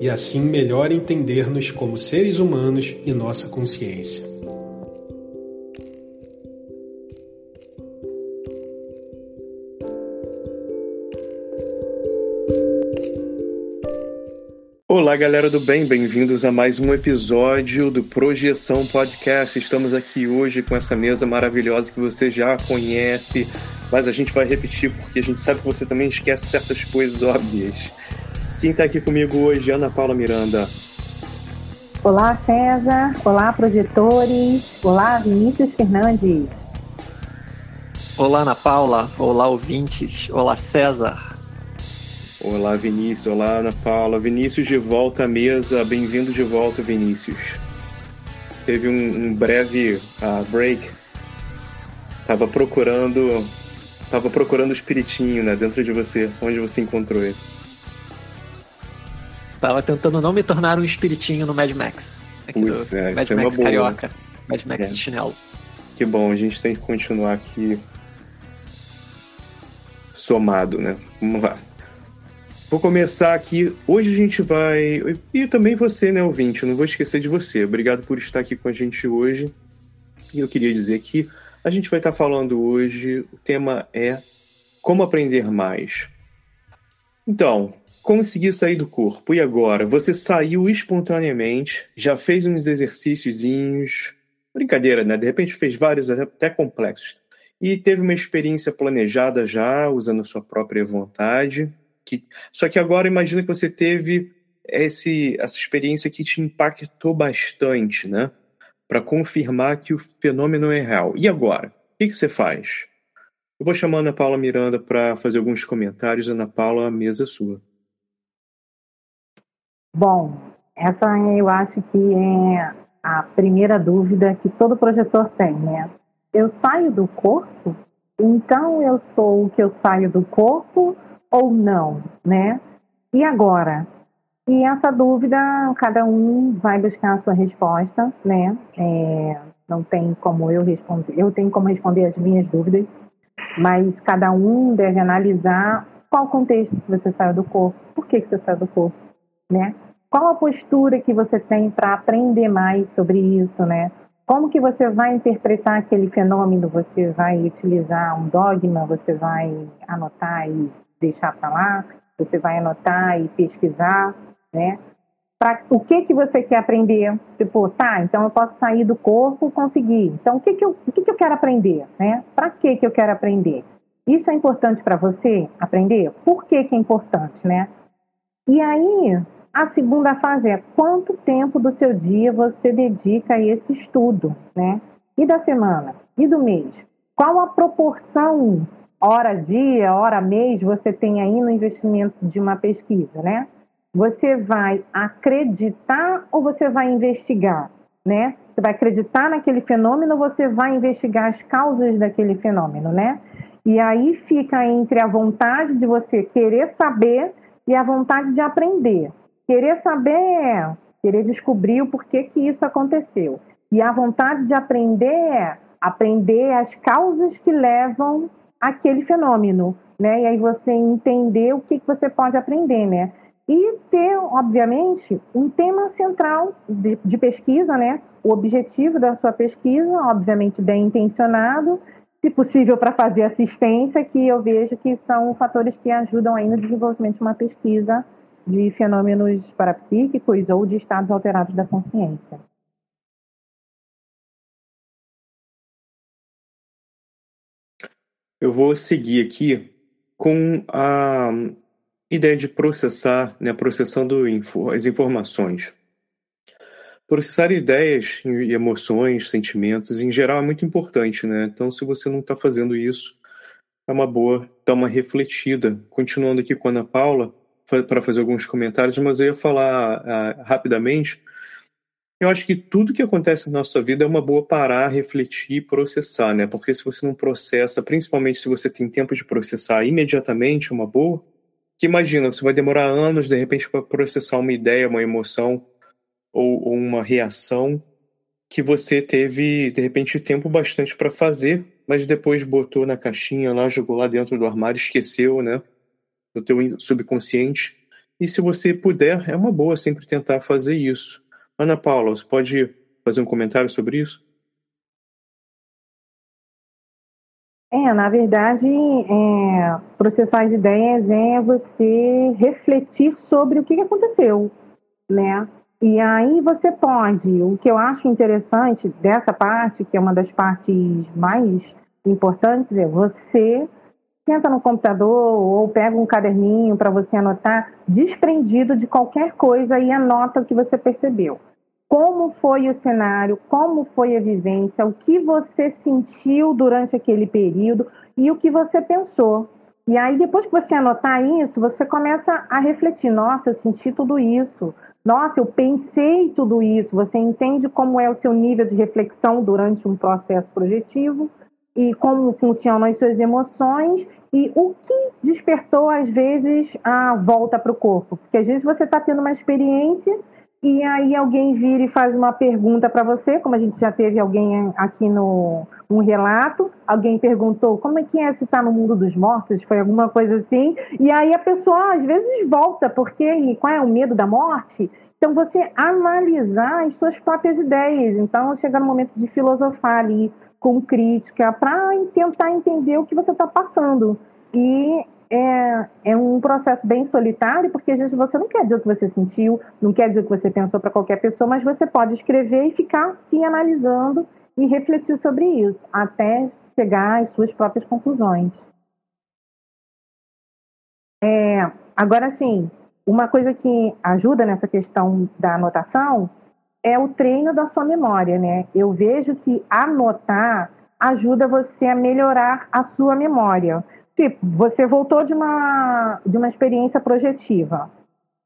e assim melhor entender-nos como seres humanos e nossa consciência. Olá, galera do bem, bem-vindos a mais um episódio do Projeção Podcast. Estamos aqui hoje com essa mesa maravilhosa que você já conhece, mas a gente vai repetir porque a gente sabe que você também esquece certas coisas óbvias. Quem está aqui comigo hoje é Ana Paula Miranda. Olá, César. Olá, projetores. Olá, Vinícius Fernandes. Olá, Ana Paula. Olá, ouvintes. Olá, César. Olá, Vinícius. Olá, Ana Paula. Vinícius de volta à mesa. Bem-vindo de volta, Vinícius. Teve um, um breve uh, break. Tava procurando. Tava procurando o espiritinho, né, dentro de você. Onde você encontrou ele? Tava tentando não me tornar um espiritinho no Mad Max. Aqui Puts, é, Mad é Max é Carioca. Mad Max é. de chinelo. Que bom, a gente tem que continuar aqui somado, né? Vamos lá. Vou começar aqui. Hoje a gente vai. E também você, né, ouvinte? Eu não vou esquecer de você. Obrigado por estar aqui com a gente hoje. E eu queria dizer que a gente vai estar falando hoje. O tema é como aprender mais. Então, conseguir sair do corpo. E agora? Você saiu espontaneamente, já fez uns exercíciozinhos. Brincadeira, né? De repente fez vários até complexos. E teve uma experiência planejada já, usando a sua própria vontade. Que... Só que agora imagina que você teve esse, essa experiência que te impactou bastante, né? Para confirmar que o fenômeno é real. E agora? O que, que você faz? Eu vou chamar a Ana Paula Miranda para fazer alguns comentários. Ana Paula, a mesa é sua. Bom, essa eu acho que é a primeira dúvida que todo projetor tem, né? Eu saio do corpo? Então eu sou o que eu saio do corpo ou não, né? E agora? E essa dúvida, cada um vai buscar a sua resposta, né? É, não tem como eu responder, eu tenho como responder as minhas dúvidas, mas cada um deve analisar qual contexto que você saiu do corpo, por que, que você saiu do corpo, né? Qual a postura que você tem para aprender mais sobre isso, né? Como que você vai interpretar aquele fenômeno? Você vai utilizar um dogma? Você vai anotar e deixar para lá? Você vai anotar e pesquisar, né? Pra, o que que você quer aprender? Tipo, tá, então eu posso sair do corpo, conseguir. Então, o que que eu, o que que eu quero aprender, né? Para que que eu quero aprender? Isso é importante para você aprender? Por que que é importante, né? E aí, a segunda fase é quanto tempo do seu dia você dedica a esse estudo, né? E da semana? E do mês? Qual a proporção hora-dia, hora-mês você tem aí no investimento de uma pesquisa, né? Você vai acreditar ou você vai investigar, né? Você vai acreditar naquele fenômeno ou você vai investigar as causas daquele fenômeno, né? E aí fica entre a vontade de você querer saber e a vontade de aprender. Querer saber querer descobrir o porquê que isso aconteceu. E a vontade de aprender é aprender as causas que levam aquele fenômeno, né? E aí você entender o que, que você pode aprender, né? E ter, obviamente, um tema central de, de pesquisa, né? O objetivo da sua pesquisa, obviamente, bem intencionado, se possível para fazer assistência, que eu vejo que são fatores que ajudam aí no desenvolvimento de uma pesquisa de fenômenos parapsíquicos ou de estados alterados da consciência. Eu vou seguir aqui com a ideia de processar, né, processando as informações. Processar ideias e emoções, sentimentos, em geral, é muito importante, né? Então, se você não está fazendo isso, é uma boa dar uma refletida. Continuando aqui com a Ana Paula, para fazer alguns comentários, mas eu ia falar uh, rapidamente. Eu acho que tudo que acontece na nossa vida é uma boa parar, refletir e processar, né? Porque se você não processa, principalmente se você tem tempo de processar imediatamente, é uma boa. Que imagina, você vai demorar anos, de repente, para processar uma ideia, uma emoção ou, ou uma reação que você teve, de repente, tempo bastante para fazer, mas depois botou na caixinha lá, jogou lá dentro do armário, esqueceu, né? No teu subconsciente. E se você puder, é uma boa sempre tentar fazer isso. Ana Paula, você pode fazer um comentário sobre isso? É, na verdade, é, processar as ideias é você refletir sobre o que aconteceu, né? E aí você pode, o que eu acho interessante dessa parte, que é uma das partes mais importantes, é você senta no computador ou pega um caderninho para você anotar, desprendido de qualquer coisa e anota o que você percebeu. Como foi o cenário, como foi a vivência, o que você sentiu durante aquele período e o que você pensou. E aí, depois que você anotar isso, você começa a refletir: nossa, eu senti tudo isso, nossa, eu pensei tudo isso. Você entende como é o seu nível de reflexão durante um processo projetivo e como funcionam as suas emoções e o que despertou, às vezes, a volta para o corpo. Porque às vezes você está tendo uma experiência e aí alguém vira e faz uma pergunta para você, como a gente já teve alguém aqui no um relato, alguém perguntou como é que é se está no mundo dos mortos, foi alguma coisa assim, e aí a pessoa às vezes volta, porque e qual é o medo da morte? Então você analisar as suas próprias ideias, então chega no momento de filosofar ali, com crítica, para tentar entender o que você está passando. E é, é um processo bem solitário, porque às vezes você não quer dizer o que você sentiu, não quer dizer o que você pensou para qualquer pessoa, mas você pode escrever e ficar se analisando e refletir sobre isso, até chegar às suas próprias conclusões. É, agora, sim, uma coisa que ajuda nessa questão da anotação é o treino da sua memória, né? Eu vejo que anotar ajuda você a melhorar a sua memória. Tipo, você voltou de uma, de uma experiência projetiva,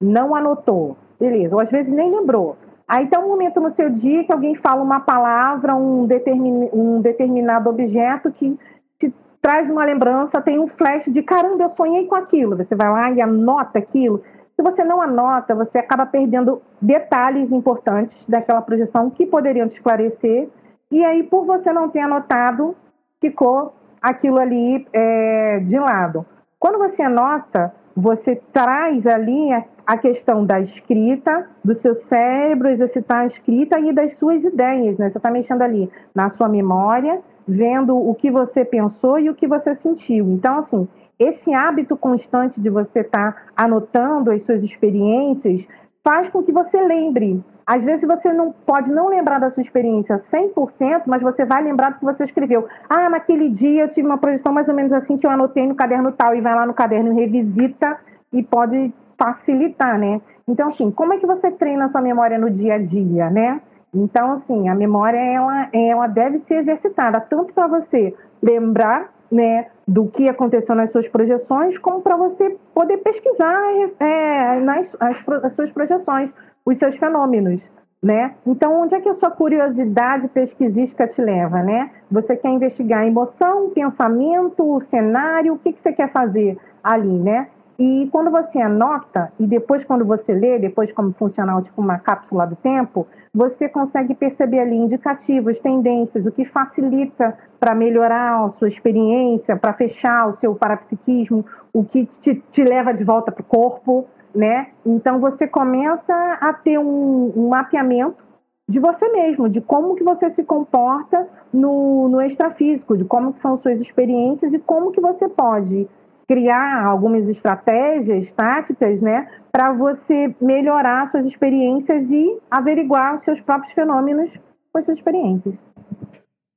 não anotou, beleza, ou às vezes nem lembrou. Aí tem um momento no seu dia que alguém fala uma palavra, um, determin, um determinado objeto que te traz uma lembrança, tem um flash de caramba, eu sonhei com aquilo. Você vai lá e anota aquilo. Se você não anota, você acaba perdendo detalhes importantes daquela projeção que poderiam te esclarecer. E aí, por você não ter anotado, ficou aquilo ali é, de lado. Quando você anota, você traz ali a, a, questão da escrita, do seu cérebro exercitar a escrita e das suas ideias, né? Você está mexendo ali na sua memória, vendo o que você pensou e o que você sentiu. Então, assim, esse hábito constante de você estar tá anotando as suas experiências faz com que você lembre. Às vezes você não pode não lembrar da sua experiência 100%, mas você vai lembrar do que você escreveu. Ah, naquele dia eu tive uma projeção mais ou menos assim que eu anotei no caderno tal e vai lá no caderno e revisita e pode facilitar, né? Então, assim, como é que você treina a sua memória no dia a dia, né? Então, assim, a memória ela, ela deve ser exercitada tanto para você lembrar né, do que aconteceu nas suas projeções, como para você poder pesquisar é, nas as, as suas projeções, os seus fenômenos. Né? Então, onde é que a sua curiosidade pesquisística te leva? Né? Você quer investigar a emoção, o pensamento, o cenário, o que, que você quer fazer ali, né? E quando você anota, e depois quando você lê, depois como funcional, tipo uma cápsula do tempo, você consegue perceber ali indicativos, tendências, o que facilita para melhorar a sua experiência, para fechar o seu parapsiquismo, o que te, te leva de volta para o corpo, né? Então você começa a ter um, um, mapeamento de você mesmo, de como que você se comporta no, no extrafísico, de como que são suas experiências e como que você pode criar algumas estratégias, táticas, né, para você melhorar suas experiências e averiguar seus próprios fenômenos com as suas experiências.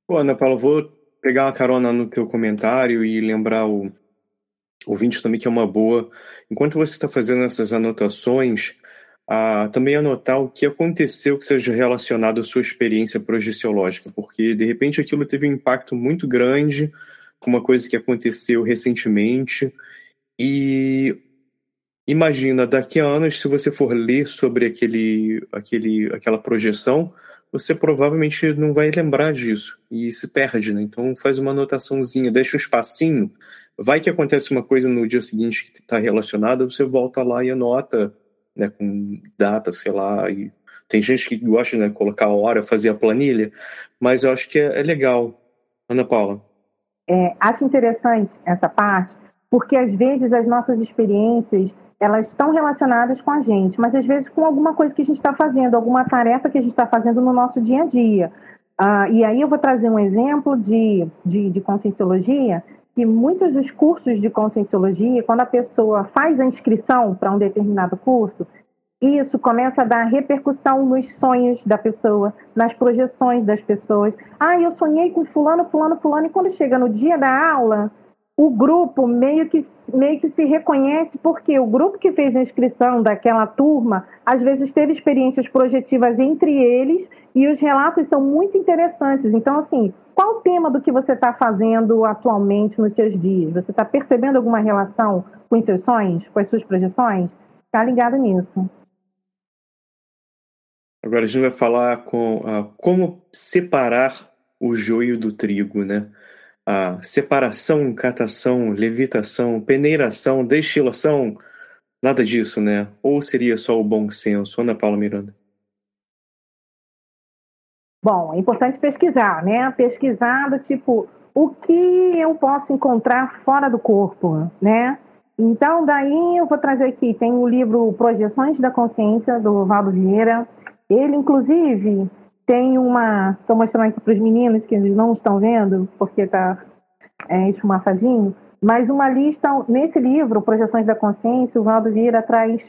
Pô, Ana Paula, vou pegar uma carona no teu comentário e lembrar o ouvinte também que é uma boa. Enquanto você está fazendo essas anotações, também anotar o que aconteceu que seja relacionado à sua experiência projeciológica, porque de repente aquilo teve um impacto muito grande uma coisa que aconteceu recentemente. E imagina, daqui a anos, se você for ler sobre aquele, aquele, aquela projeção, você provavelmente não vai lembrar disso e se perde, né? Então faz uma anotaçãozinha, deixa um espacinho. Vai que acontece uma coisa no dia seguinte que está relacionada, você volta lá e anota, né, com data, sei lá. E tem gente que gosta de né, colocar a hora, fazer a planilha, mas eu acho que é, é legal. Ana Paula. É, acho interessante essa parte, porque às vezes as nossas experiências elas estão relacionadas com a gente, mas às vezes com alguma coisa que a gente está fazendo, alguma tarefa que a gente está fazendo no nosso dia a dia. Ah, e aí eu vou trazer um exemplo de, de, de conscienciologia, que muitos dos cursos de conscienciologia, quando a pessoa faz a inscrição para um determinado curso, isso começa a dar repercussão nos sonhos da pessoa, nas projeções das pessoas. Ah, eu sonhei com fulano, fulano, fulano, e quando chega no dia da aula, o grupo meio que, meio que se reconhece, porque o grupo que fez a inscrição daquela turma, às vezes teve experiências projetivas entre eles, e os relatos são muito interessantes. Então, assim, qual o tema do que você está fazendo atualmente nos seus dias? Você está percebendo alguma relação com os seus sonhos, com as suas projeções? Está ligado nisso. Agora a gente vai falar com uh, como separar o joio do trigo, né? A separação, catação, levitação, peneiração, destilação, nada disso, né? Ou seria só o bom senso? Ana Paula Miranda. Bom, é importante pesquisar, né? Pesquisar do tipo, o que eu posso encontrar fora do corpo, né? Então, daí eu vou trazer aqui, tem o livro Projeções da Consciência, do Valdo Vieira, ele, inclusive, tem uma. Estou mostrando aqui para os meninos que eles não estão vendo, porque está é, esfumaçadinho, mas uma lista, nesse livro, Projeções da Consciência, o Valdo Vieira traz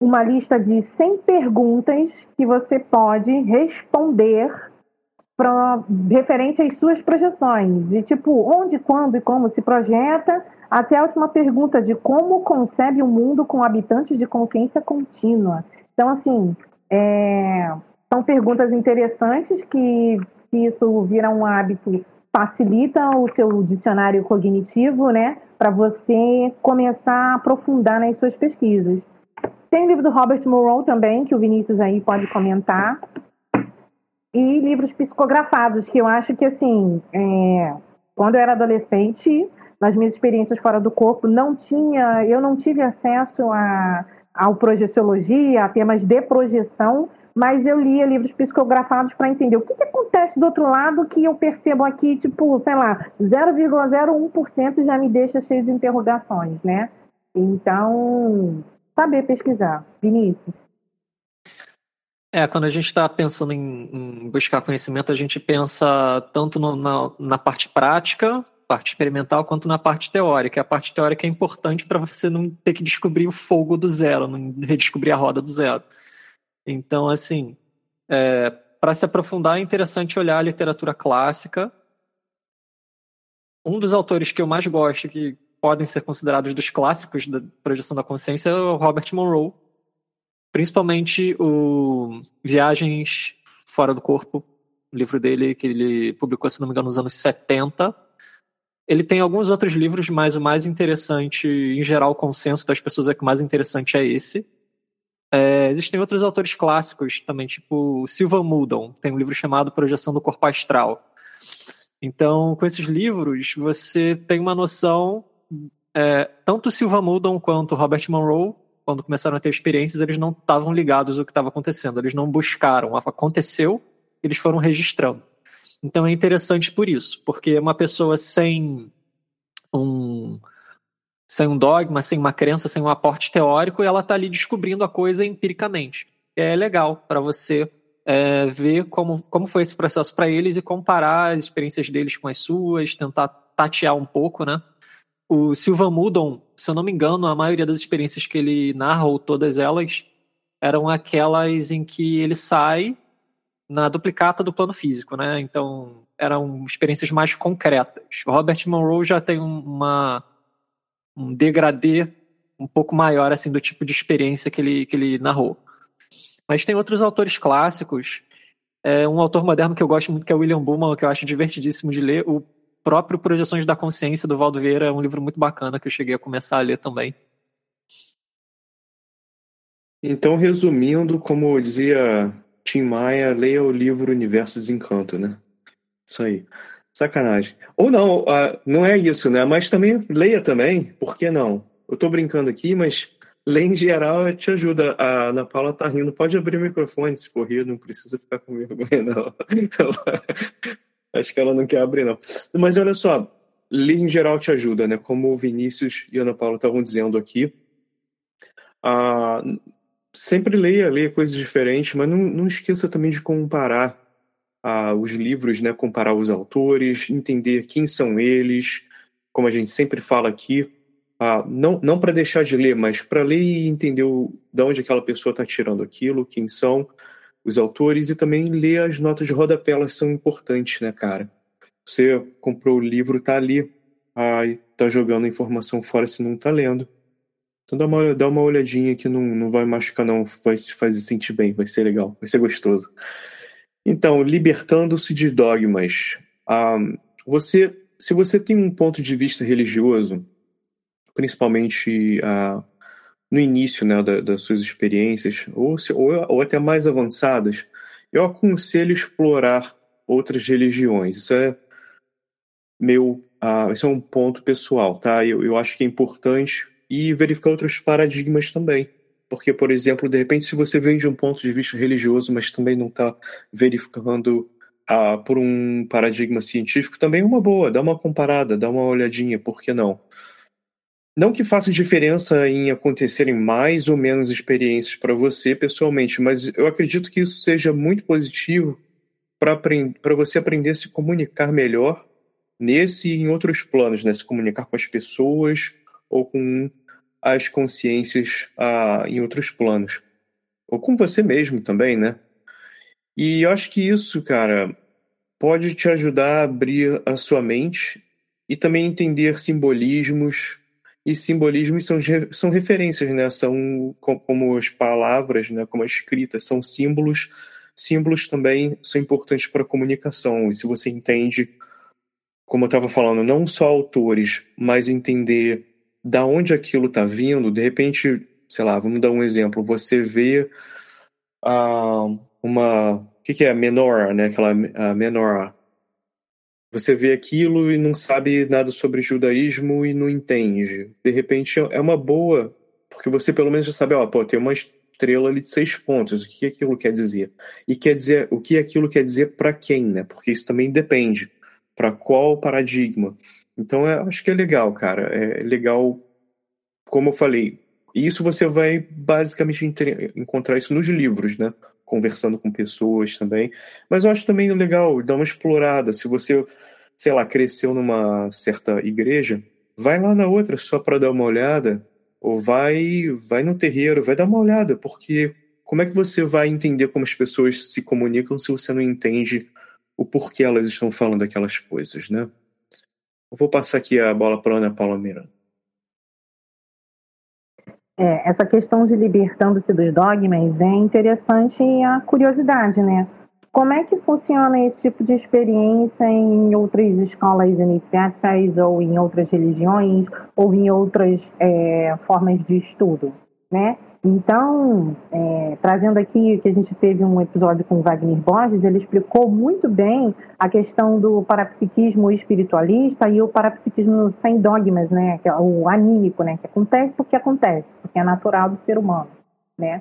uma lista de 100 perguntas que você pode responder referente às suas projeções. De tipo, onde, quando e como se projeta, até a última pergunta de como concebe o mundo com habitantes de consciência contínua. Então, assim, é, são perguntas interessantes que, que isso vira um hábito, facilita o seu dicionário cognitivo, né? Para você começar a aprofundar nas suas pesquisas. Tem o livro do Robert Monroe também, que o Vinícius aí pode comentar. E livros psicografados, que eu acho que, assim, é, quando eu era adolescente, nas minhas experiências fora do corpo, não tinha, eu não tive acesso a ao projeciologia, a temas de projeção, mas eu lia livros psicografados para entender o que, que, acontece do outro lado que eu percebo aqui, tipo, sei lá, 0,01% já me deixa cheio de interrogações, né? Então, saber pesquisar. Vinícius. É, quando a gente está pensando em, em, buscar conhecimento, a gente pensa tanto no, na, na, parte prática, parte experimental, quanto na parte teórica. A parte teórica é importante para você não ter que descobrir o fogo do zero, não redescobrir a roda do zero. Então, assim, é, para se aprofundar, é interessante olhar a literatura clássica. Um dos autores que eu mais gosto, que podem ser considerados dos clássicos da projeção da consciência, é o Robert Monroe. Principalmente o Viagens Fora do Corpo, livro dele que ele publicou, se não me engano, nos anos 70. Ele tem alguns outros livros, mas o mais interessante, em geral, o consenso das pessoas é que o mais interessante é esse. É, existem outros autores clássicos também, tipo Silva Muldon, tem um livro chamado Projeção do Corpo Astral. Então, com esses livros, você tem uma noção. É, tanto Silva Muldon quanto Robert Monroe, quando começaram a ter experiências, eles não estavam ligados ao que estava acontecendo, eles não buscaram. Aconteceu, eles foram registrando. Então é interessante por isso, porque uma pessoa sem um sem um dogma, sem uma crença, sem um aporte teórico, ela está ali descobrindo a coisa empiricamente. É legal para você é, ver como, como foi esse processo para eles e comparar as experiências deles com as suas, tentar tatear um pouco, né? O Silva Mudon, se eu não me engano, a maioria das experiências que ele narra, ou todas elas, eram aquelas em que ele sai na duplicata do plano físico, né? Então eram experiências mais concretas. O Robert Monroe já tem uma um degradê um pouco maior assim do tipo de experiência que ele que ele narrou. Mas tem outros autores clássicos. É, um autor moderno que eu gosto muito que é William Bullman, que eu acho divertidíssimo de ler. O próprio Projeções da Consciência do Valdo Vieira é um livro muito bacana que eu cheguei a começar a ler também. Então, resumindo, como dizia Tim Maia, leia o livro Universo Desencanto, né? Isso aí. Sacanagem. Ou não, uh, não é isso, né? Mas também leia também, por que não? Eu tô brincando aqui, mas ler em geral te ajuda. A Ana Paula tá rindo. Pode abrir o microfone se for rir, não precisa ficar com vergonha, não. Acho que ela não quer abrir, não. Mas olha só, ler em geral te ajuda, né? Como o Vinícius e Ana Paula estavam dizendo aqui. Uh, sempre leia, leia coisas diferentes, mas não, não esqueça também de comparar ah, os livros, né, comparar os autores, entender quem são eles, como a gente sempre fala aqui, ah, não, não para deixar de ler, mas para ler e entender o, de onde aquela pessoa está tirando aquilo, quem são os autores, e também ler as notas de rodapé, elas são importantes, né, cara? Você comprou o livro, tá ali, ah, e tá jogando a informação fora se não tá lendo. Então dá uma, dá uma olhadinha que não, não vai machucar, não. Vai te fazer sentir bem, vai ser legal, vai ser gostoso. Então, libertando-se de dogmas. Ah, você, se você tem um ponto de vista religioso, principalmente ah, no início né, da, das suas experiências, ou, se, ou, ou até mais avançadas, eu aconselho explorar outras religiões. Isso é meu, ah, isso é um ponto pessoal, tá? Eu, eu acho que é importante e verificar outros paradigmas também. Porque, por exemplo, de repente, se você vem de um ponto de vista religioso, mas também não está verificando ah, por um paradigma científico, também é uma boa. Dá uma comparada, dá uma olhadinha, por que não? Não que faça diferença em acontecerem mais ou menos experiências para você pessoalmente, mas eu acredito que isso seja muito positivo para você aprender a se comunicar melhor nesse e em outros planos, né? Se comunicar com as pessoas, ou com as consciências ah, em outros planos. Ou com você mesmo também, né? E eu acho que isso, cara, pode te ajudar a abrir a sua mente e também entender simbolismos. E simbolismos são, são referências, né? São como as palavras, né? como a escrita, são símbolos. Símbolos também são importantes para a comunicação. E se você entende, como eu estava falando, não só autores, mas entender da onde aquilo está vindo, de repente, sei lá, vamos dar um exemplo, você vê uh, uma. O que, que é menor, né? Aquela uh, menor. Você vê aquilo e não sabe nada sobre judaísmo e não entende. De repente é uma boa, porque você pelo menos já sabe, ó, pô, tem uma estrela ali de seis pontos. O que aquilo quer dizer? E quer dizer o que aquilo quer dizer para quem, né? Porque isso também depende. Para qual paradigma? Então, eu acho que é legal, cara. É legal, como eu falei, isso você vai basicamente encontrar isso nos livros, né? Conversando com pessoas também. Mas eu acho também legal dar uma explorada. Se você sei lá, cresceu numa certa igreja, vai lá na outra só para dar uma olhada, ou vai, vai no terreiro, vai dar uma olhada, porque como é que você vai entender como as pessoas se comunicam se você não entende o porquê elas estão falando aquelas coisas, né? Eu vou passar aqui a bola para Ana Paula Miranda. É, essa questão de libertando-se dos dogmas é interessante a curiosidade, né? Como é que funciona esse tipo de experiência em outras escolas iniciáticas ou em outras religiões ou em outras é, formas de estudo, né? Então, é, trazendo aqui que a gente teve um episódio com o Wagner Borges, ele explicou muito bem a questão do parapsiquismo espiritualista e o parapsiquismo sem dogmas, né? É o anímico, né? Que acontece porque acontece, porque é natural do ser humano, né?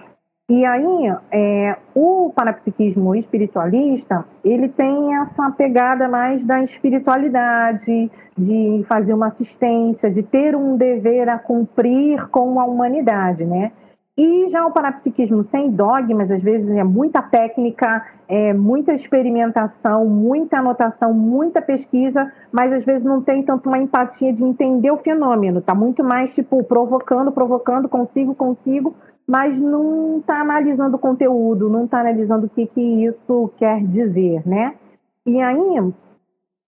E aí, é, o parapsiquismo espiritualista, ele tem essa pegada mais da espiritualidade, de fazer uma assistência, de ter um dever a cumprir com a humanidade, né? E já o parapsiquismo sem dogmas, às vezes é muita técnica, é muita experimentação, muita anotação, muita pesquisa, mas às vezes não tem tanto uma empatia de entender o fenômeno. Está muito mais tipo provocando, provocando, consigo, consigo, mas não está analisando o conteúdo, não está analisando o que, que isso quer dizer, né? E aí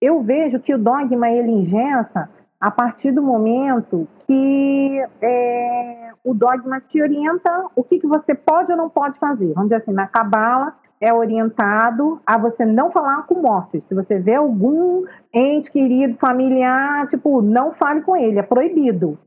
eu vejo que o dogma ele ingessa a partir do momento que é, o dogma te orienta o que, que você pode ou não pode fazer. Vamos dizer assim, na cabala é orientado a você não falar com mortos. Se você vê algum ente querido, familiar, tipo, não fale com ele, é proibido.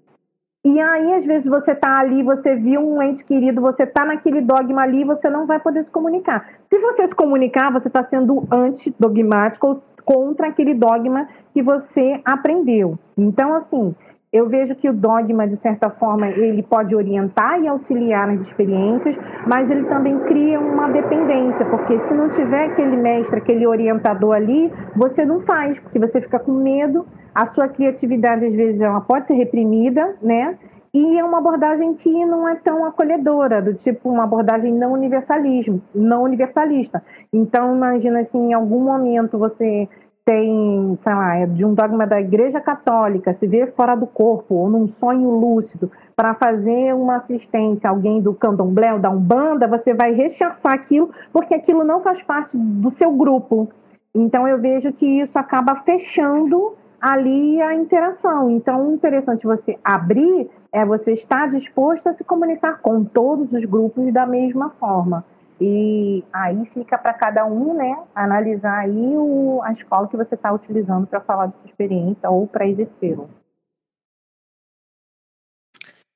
E aí, às vezes, você está ali, você viu um ente querido, você está naquele dogma ali, você não vai poder se comunicar. Se você se comunicar, você está sendo antidogmático contra aquele dogma que você aprendeu. Então, assim, eu vejo que o dogma, de certa forma, ele pode orientar e auxiliar nas experiências, mas ele também cria uma dependência, porque se não tiver aquele mestre, aquele orientador ali, você não faz, porque você fica com medo a sua criatividade, às vezes, ela pode ser reprimida, né? E é uma abordagem que não é tão acolhedora, do tipo uma abordagem não universalismo, não universalista. Então, imagina se em algum momento você tem, sei lá, é de um dogma da Igreja Católica, se vê fora do corpo ou num sonho lúcido para fazer uma assistência a alguém do candomblé ou da Umbanda, você vai rechaçar aquilo porque aquilo não faz parte do seu grupo. Então eu vejo que isso acaba fechando ali a interação. Então, interessante você abrir é você estar disposto a se comunicar com todos os grupos da mesma forma. E aí fica para cada um, né, analisar aí o, a escola que você está utilizando para falar da sua experiência ou para exercê-lo.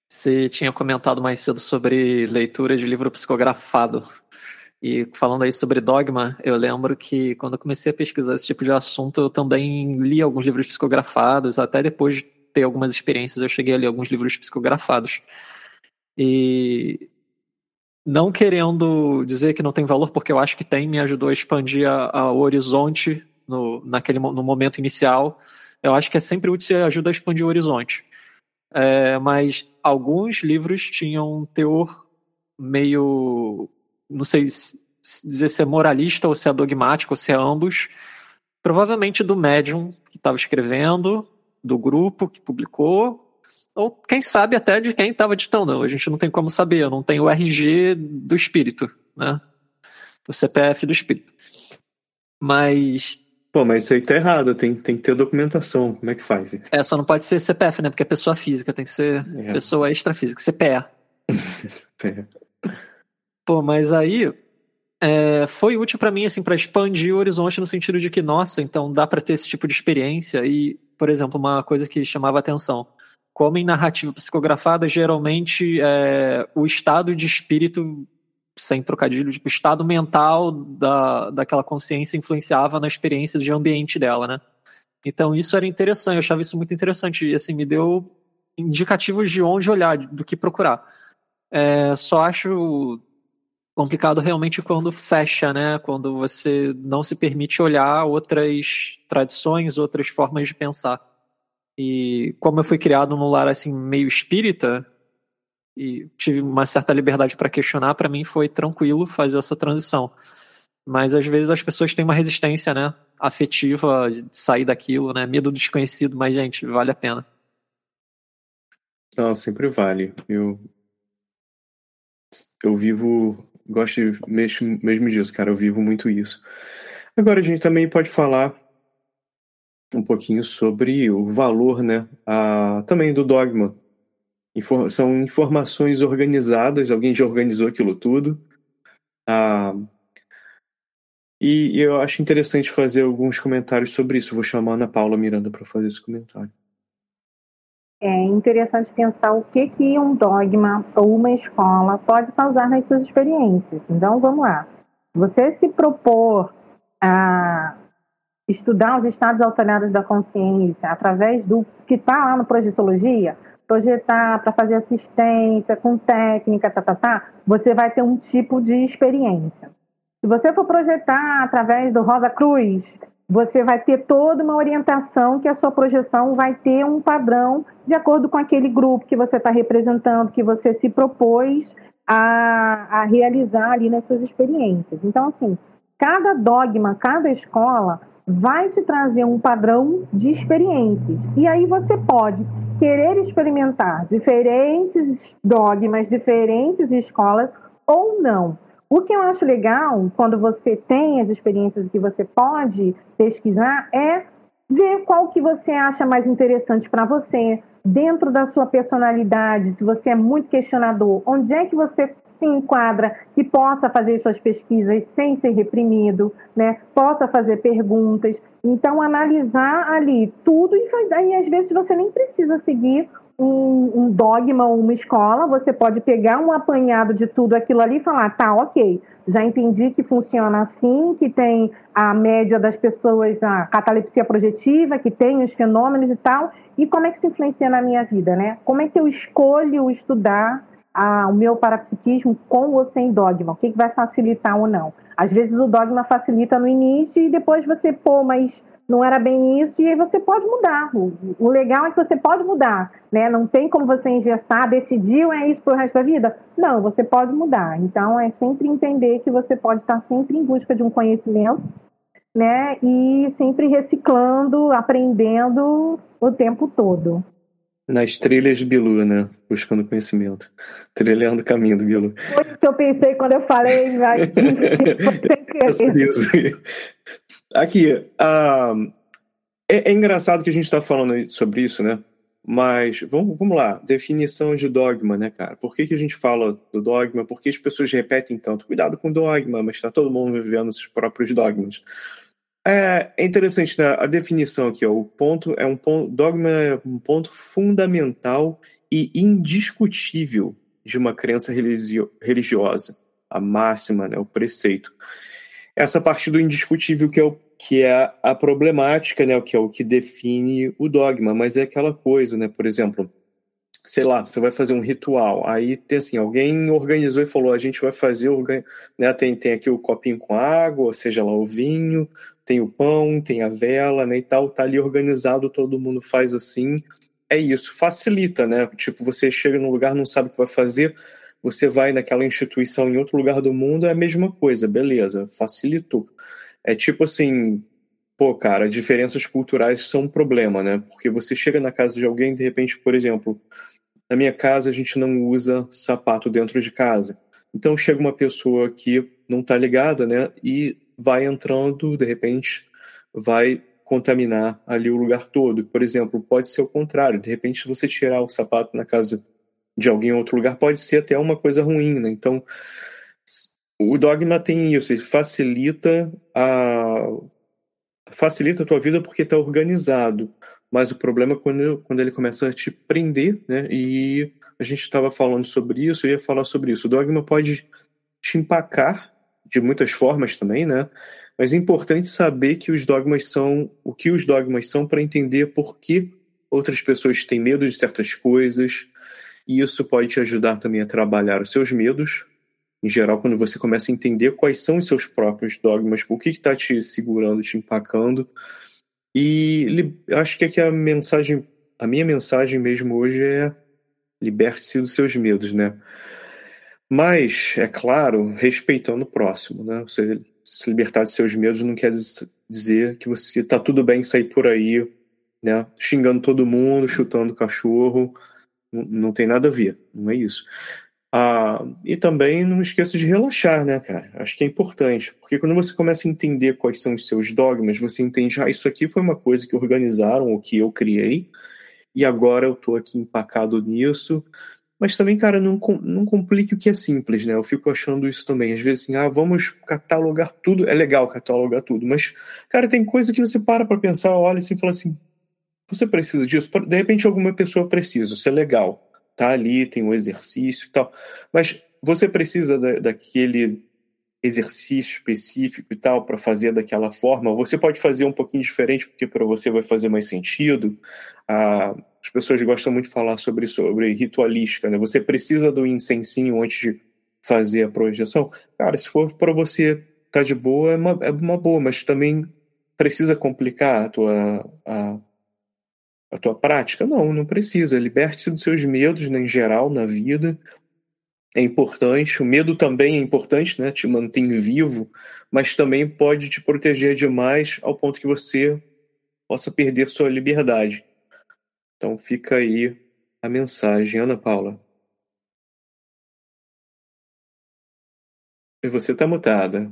Você tinha comentado mais cedo sobre leitura de livro psicografado. E falando aí sobre dogma, eu lembro que quando eu comecei a pesquisar esse tipo de assunto, eu também li alguns livros psicografados, até depois de ter algumas experiências, eu cheguei a ler alguns livros psicografados. E não querendo dizer que não tem valor, porque eu acho que tem, me ajudou a expandir o horizonte no, naquele, no momento inicial. Eu acho que é sempre útil e ajuda a expandir o horizonte. É, mas alguns livros tinham um teor meio não sei dizer se é moralista ou se é dogmático ou se é ambos, provavelmente do médium que estava escrevendo, do grupo que publicou, ou quem sabe até de quem estava ditando. A gente não tem como saber, eu não tenho o RG do espírito, né? O CPF do espírito. Mas. Pô, mas isso aí tá errado, tem, tem que ter documentação. Como é que faz? É, só não pode ser CPF, né? Porque é pessoa física, tem que ser é. pessoa extrafísica, CPE. CPE. Pô, mas aí é, foi útil para mim, assim, para expandir o horizonte no sentido de que, nossa, então dá para ter esse tipo de experiência. E, por exemplo, uma coisa que chamava atenção. Como em narrativa psicografada, geralmente é, o estado de espírito, sem trocadilho, tipo, o estado mental da, daquela consciência influenciava na experiência de ambiente dela, né? Então isso era interessante, eu achava isso muito interessante. E assim, me deu indicativos de onde olhar, do que procurar. É, só acho complicado realmente quando fecha, né? Quando você não se permite olhar outras tradições, outras formas de pensar. E como eu fui criado num lar assim meio espírita e tive uma certa liberdade para questionar, para mim foi tranquilo fazer essa transição. Mas às vezes as pessoas têm uma resistência, né? Afetiva de sair daquilo, né? Medo do desconhecido, mas, gente, vale a pena. Não, sempre vale. Eu, eu vivo, gosto mesmo, mesmo disso, cara. Eu vivo muito isso. Agora a gente também pode falar um pouquinho sobre o valor, né? A, também do dogma. São informações organizadas, alguém já organizou aquilo tudo. Ah, e, e eu acho interessante fazer alguns comentários sobre isso. vou chamar a Ana Paula Miranda para fazer esse comentário. É interessante pensar o que, que um dogma ou uma escola pode causar nas suas experiências. Então, vamos lá. Você se propor a estudar os estados alterados da consciência através do que está lá no Projeciologia, projetar para fazer assistência com técnica, tá, tá, tá, você vai ter um tipo de experiência. Se você for projetar através do Rosa Cruz, você vai ter toda uma orientação que a sua projeção vai ter um padrão de acordo com aquele grupo que você está representando, que você se propôs a, a realizar ali nas suas experiências. Então, assim, cada dogma, cada escola vai te trazer um padrão de experiências. E aí você pode querer experimentar diferentes dogmas, diferentes escolas ou não. O que eu acho legal quando você tem as experiências que você pode pesquisar é ver qual que você acha mais interessante para você, dentro da sua personalidade, se você é muito questionador, onde é que você se enquadra e possa fazer suas pesquisas sem ser reprimido, né? Possa fazer perguntas. Então, analisar ali tudo e aí às vezes você nem precisa seguir um, um dogma ou uma escola, você pode pegar um apanhado de tudo aquilo ali e falar, tá, ok, já entendi que funciona assim, que tem a média das pessoas, a catalepsia projetiva, que tem os fenômenos e tal, e como é que isso influencia na minha vida, né? Como é que eu escolho estudar a, o meu parapsiquismo com ou sem dogma? O que, que vai facilitar ou não? Às vezes o dogma facilita no início e depois você, pô, mas não era bem isso, e aí você pode mudar. O, legal é que você pode mudar, né? Não tem como você engessar, decidiu é isso pro resto da vida? Não, você pode mudar. Então é sempre entender que você pode estar sempre em busca de um conhecimento, né? E sempre reciclando, aprendendo o tempo todo. Nas trilhas de Bilu, né? Buscando conhecimento. Trilhando o caminho do Bilu. Foi o que eu pensei quando eu falei, vai. Aqui, uh, é, é, engraçado que a gente está falando sobre isso, né? Mas vamos, vamos lá, definição de dogma, né, cara? Por que, que a gente fala do dogma? Por que as pessoas repetem tanto? Cuidado com dogma, mas está todo mundo vivendo seus próprios dogmas. É, é interessante né? a definição aqui, ó, o ponto é um ponto, dogma é um ponto fundamental e indiscutível de uma crença religio, religiosa, a máxima, né, o preceito. Essa parte do indiscutível que é o que é a problemática, né, o que é o que define o dogma, mas é aquela coisa, né, por exemplo, sei lá, você vai fazer um ritual, aí tem assim, alguém organizou e falou, a gente vai fazer, né, tem, tem aqui o copinho com água, ou seja lá, o vinho, tem o pão, tem a vela, né, e tal, tá ali organizado, todo mundo faz assim, é isso, facilita, né, tipo, você chega num lugar, não sabe o que vai fazer, você vai naquela instituição em outro lugar do mundo, é a mesma coisa, beleza, facilitou. É tipo assim, pô, cara, diferenças culturais são um problema, né, porque você chega na casa de alguém, de repente, por exemplo, na minha casa a gente não usa sapato dentro de casa, então chega uma pessoa que não tá ligada, né, e vai entrando, de repente, vai contaminar ali o lugar todo. Por exemplo, pode ser o contrário, de repente você tirar o sapato na casa de alguém em outro lugar pode ser até uma coisa ruim, né? Então, o dogma tem isso, ele facilita a facilita a tua vida porque está organizado. Mas o problema é quando, quando ele começa a te prender, né? E a gente estava falando sobre isso, eu ia falar sobre isso. O dogma pode te empacar de muitas formas também, né? Mas é importante saber que os dogmas são o que os dogmas são para entender por que outras pessoas têm medo de certas coisas. E isso pode te ajudar também a trabalhar os seus medos. Em geral, quando você começa a entender quais são os seus próprios dogmas, o que está te segurando, te empacando. E acho que aqui a mensagem, a minha mensagem mesmo hoje é liberte-se dos seus medos, né? Mas, é claro, respeitando o próximo, né? Você se libertar de seus medos não quer dizer que você tá tudo bem sair por aí, né? Xingando todo mundo, chutando cachorro. Não, não tem nada a ver, não é isso. Ah, e também não esqueça de relaxar, né, cara? Acho que é importante, porque quando você começa a entender quais são os seus dogmas, você entende, ah, isso aqui foi uma coisa que organizaram, ou que eu criei, e agora eu tô aqui empacado nisso. Mas também, cara, não, não complique o que é simples, né? Eu fico achando isso também. Às vezes, assim, ah, vamos catalogar tudo. É legal catalogar tudo, mas, cara, tem coisa que você para pra pensar, olha assim e fala assim: você precisa disso? De repente, alguma pessoa precisa, isso é legal tá ali, tem um exercício e tal. Mas você precisa da, daquele exercício específico e tal para fazer daquela forma. Você pode fazer um pouquinho diferente porque para você vai fazer mais sentido. Ah, as pessoas gostam muito de falar sobre sobre ritualística, né? Você precisa do incensinho antes de fazer a projeção. Cara, se for para você tá de boa é uma, é uma boa, mas também precisa complicar a tua a, a tua prática? Não, não precisa. Liberte-se dos seus medos, né, em geral, na vida. É importante. O medo também é importante, né? Te mantém vivo, mas também pode te proteger demais ao ponto que você possa perder sua liberdade. Então fica aí a mensagem, Ana Paula. E você está mutada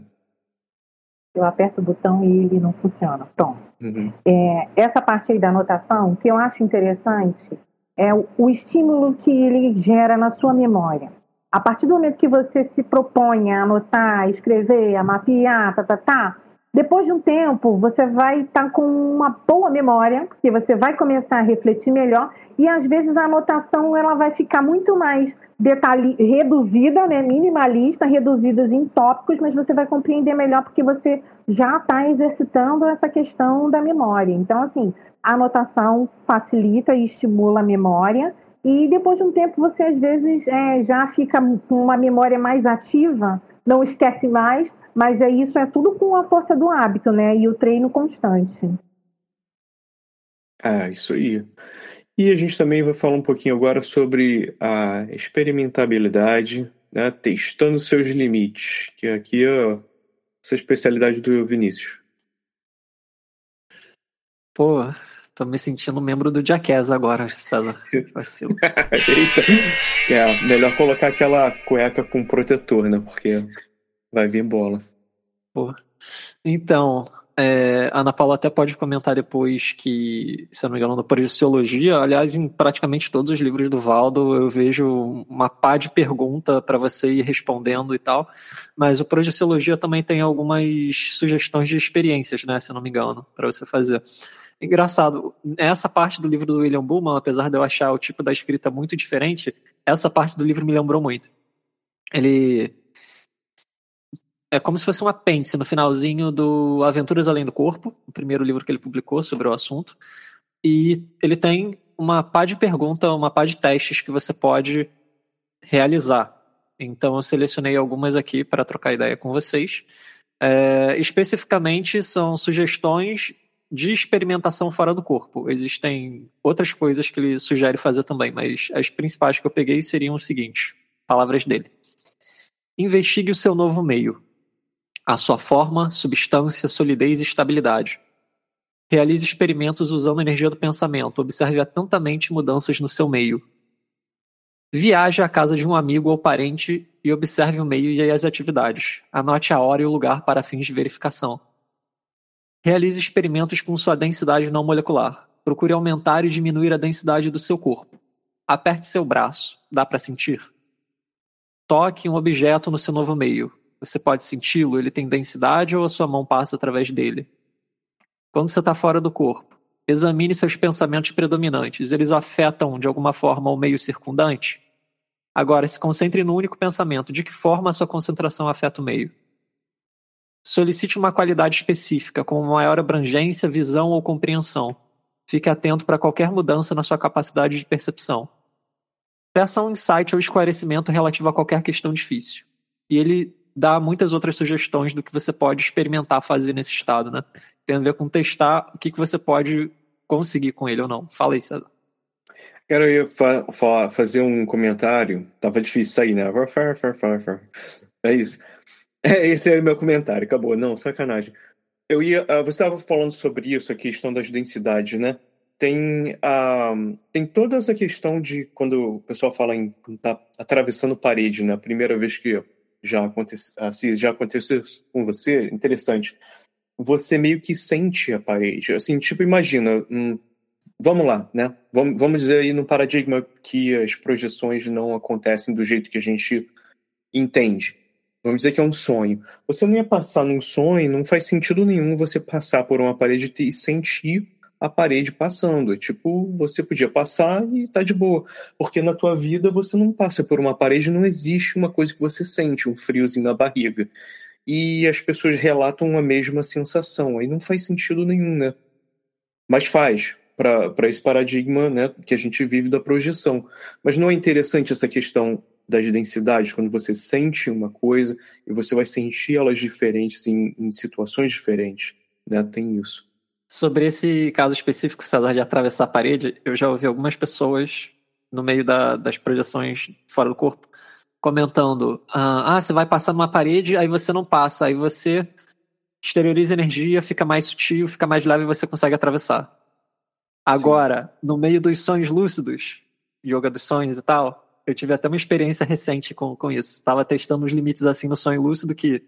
eu aperto o botão e ele não funciona. Pronto. Uhum. É, essa parte aí da anotação, que eu acho interessante, é o, o, estímulo que ele gera na sua memória. A partir do momento que você se propõe a anotar, escrever, a mapear, tá, tá, tá, depois de um tempo, você vai estar tá com uma boa memória, porque você vai começar a refletir melhor e às vezes a anotação ela vai ficar muito mais detalhe, reduzida, né, minimalista, reduzidas em tópicos, mas você vai compreender melhor porque você já está exercitando essa questão da memória. Então, assim, a anotação facilita e estimula a memória e depois de um tempo você às vezes é, já fica com uma memória mais ativa, não esquece mais mas é isso, é tudo com a força do hábito, né? E o treino constante. Ah, isso aí. E a gente também vai falar um pouquinho agora sobre a experimentabilidade, né? testando seus limites, que aqui é essa especialidade do Vinícius. Pô, tô me sentindo membro do Jackass agora, César. Vacilo. Eita. É, melhor colocar aquela cueca com protetor, né? Porque Vai vir bola. Boa. Então, é, a Ana Paula até pode comentar depois que, se eu não me engano, na Projeciologia, aliás, em praticamente todos os livros do Valdo, eu vejo uma pá de pergunta para você ir respondendo e tal, mas o Projeciologia também tem algumas sugestões de experiências, né, se eu não me engano, para você fazer. Engraçado, essa parte do livro do William Bullman, apesar de eu achar o tipo da escrita muito diferente, essa parte do livro me lembrou muito. Ele é como se fosse um apêndice no finalzinho do Aventuras Além do Corpo, o primeiro livro que ele publicou sobre o assunto. E ele tem uma pá de pergunta, uma pá de testes que você pode realizar. Então eu selecionei algumas aqui para trocar ideia com vocês. É, especificamente são sugestões de experimentação fora do corpo. Existem outras coisas que ele sugere fazer também, mas as principais que eu peguei seriam os seguintes: palavras dele. Investigue o seu novo meio a sua forma, substância, solidez e estabilidade. Realize experimentos usando a energia do pensamento. Observe atentamente mudanças no seu meio. Viaje à casa de um amigo ou parente e observe o meio e as atividades. Anote a hora e o lugar para fins de verificação. Realize experimentos com sua densidade não molecular. Procure aumentar e diminuir a densidade do seu corpo. Aperte seu braço. Dá para sentir? Toque um objeto no seu novo meio. Você pode senti-lo? Ele tem densidade ou a sua mão passa através dele? Quando você está fora do corpo, examine seus pensamentos predominantes. Eles afetam de alguma forma o meio circundante? Agora, se concentre no único pensamento. De que forma a sua concentração afeta o meio? Solicite uma qualidade específica, como maior abrangência, visão ou compreensão. Fique atento para qualquer mudança na sua capacidade de percepção. Peça um insight ou esclarecimento relativo a qualquer questão difícil. E ele dá muitas outras sugestões do que você pode experimentar fazer nesse estado, né? Tem a ver com testar o que, que você pode conseguir com ele ou não. Fala aí, César. Quero fa fazer um comentário. Tava difícil sair, né? É isso. É, esse era o meu comentário, acabou. Não, sacanagem. Eu ia. Uh, você estava falando sobre isso, a questão das densidades, né? Tem, uh, tem toda essa questão de quando o pessoal fala em tá atravessando parede, né? A primeira vez que já aconteceu, se já aconteceu com você, interessante. Você meio que sente a parede. Assim, tipo, imagina. Hum, vamos lá, né? Vamos, vamos dizer aí no paradigma que as projeções não acontecem do jeito que a gente entende. Vamos dizer que é um sonho. Você não ia passar num sonho, não faz sentido nenhum você passar por uma parede e sentir a parede passando. Tipo, você podia passar e tá de boa. Porque na tua vida você não passa por uma parede, não existe uma coisa que você sente, um friozinho na barriga. E as pessoas relatam a mesma sensação. Aí não faz sentido nenhum, né? Mas faz, para esse paradigma né, que a gente vive da projeção. Mas não é interessante essa questão das densidades, quando você sente uma coisa e você vai sentir elas diferentes em, em situações diferentes. Né? Tem isso. Sobre esse caso específico, César, de atravessar a parede, eu já ouvi algumas pessoas no meio da, das projeções fora do corpo comentando: ah, você vai passar numa parede, aí você não passa, aí você exterioriza energia, fica mais sutil, fica mais leve e você consegue atravessar. Agora, Sim. no meio dos sonhos lúcidos, yoga dos sonhos e tal, eu tive até uma experiência recente com, com isso. Estava testando os limites assim no sonho lúcido que,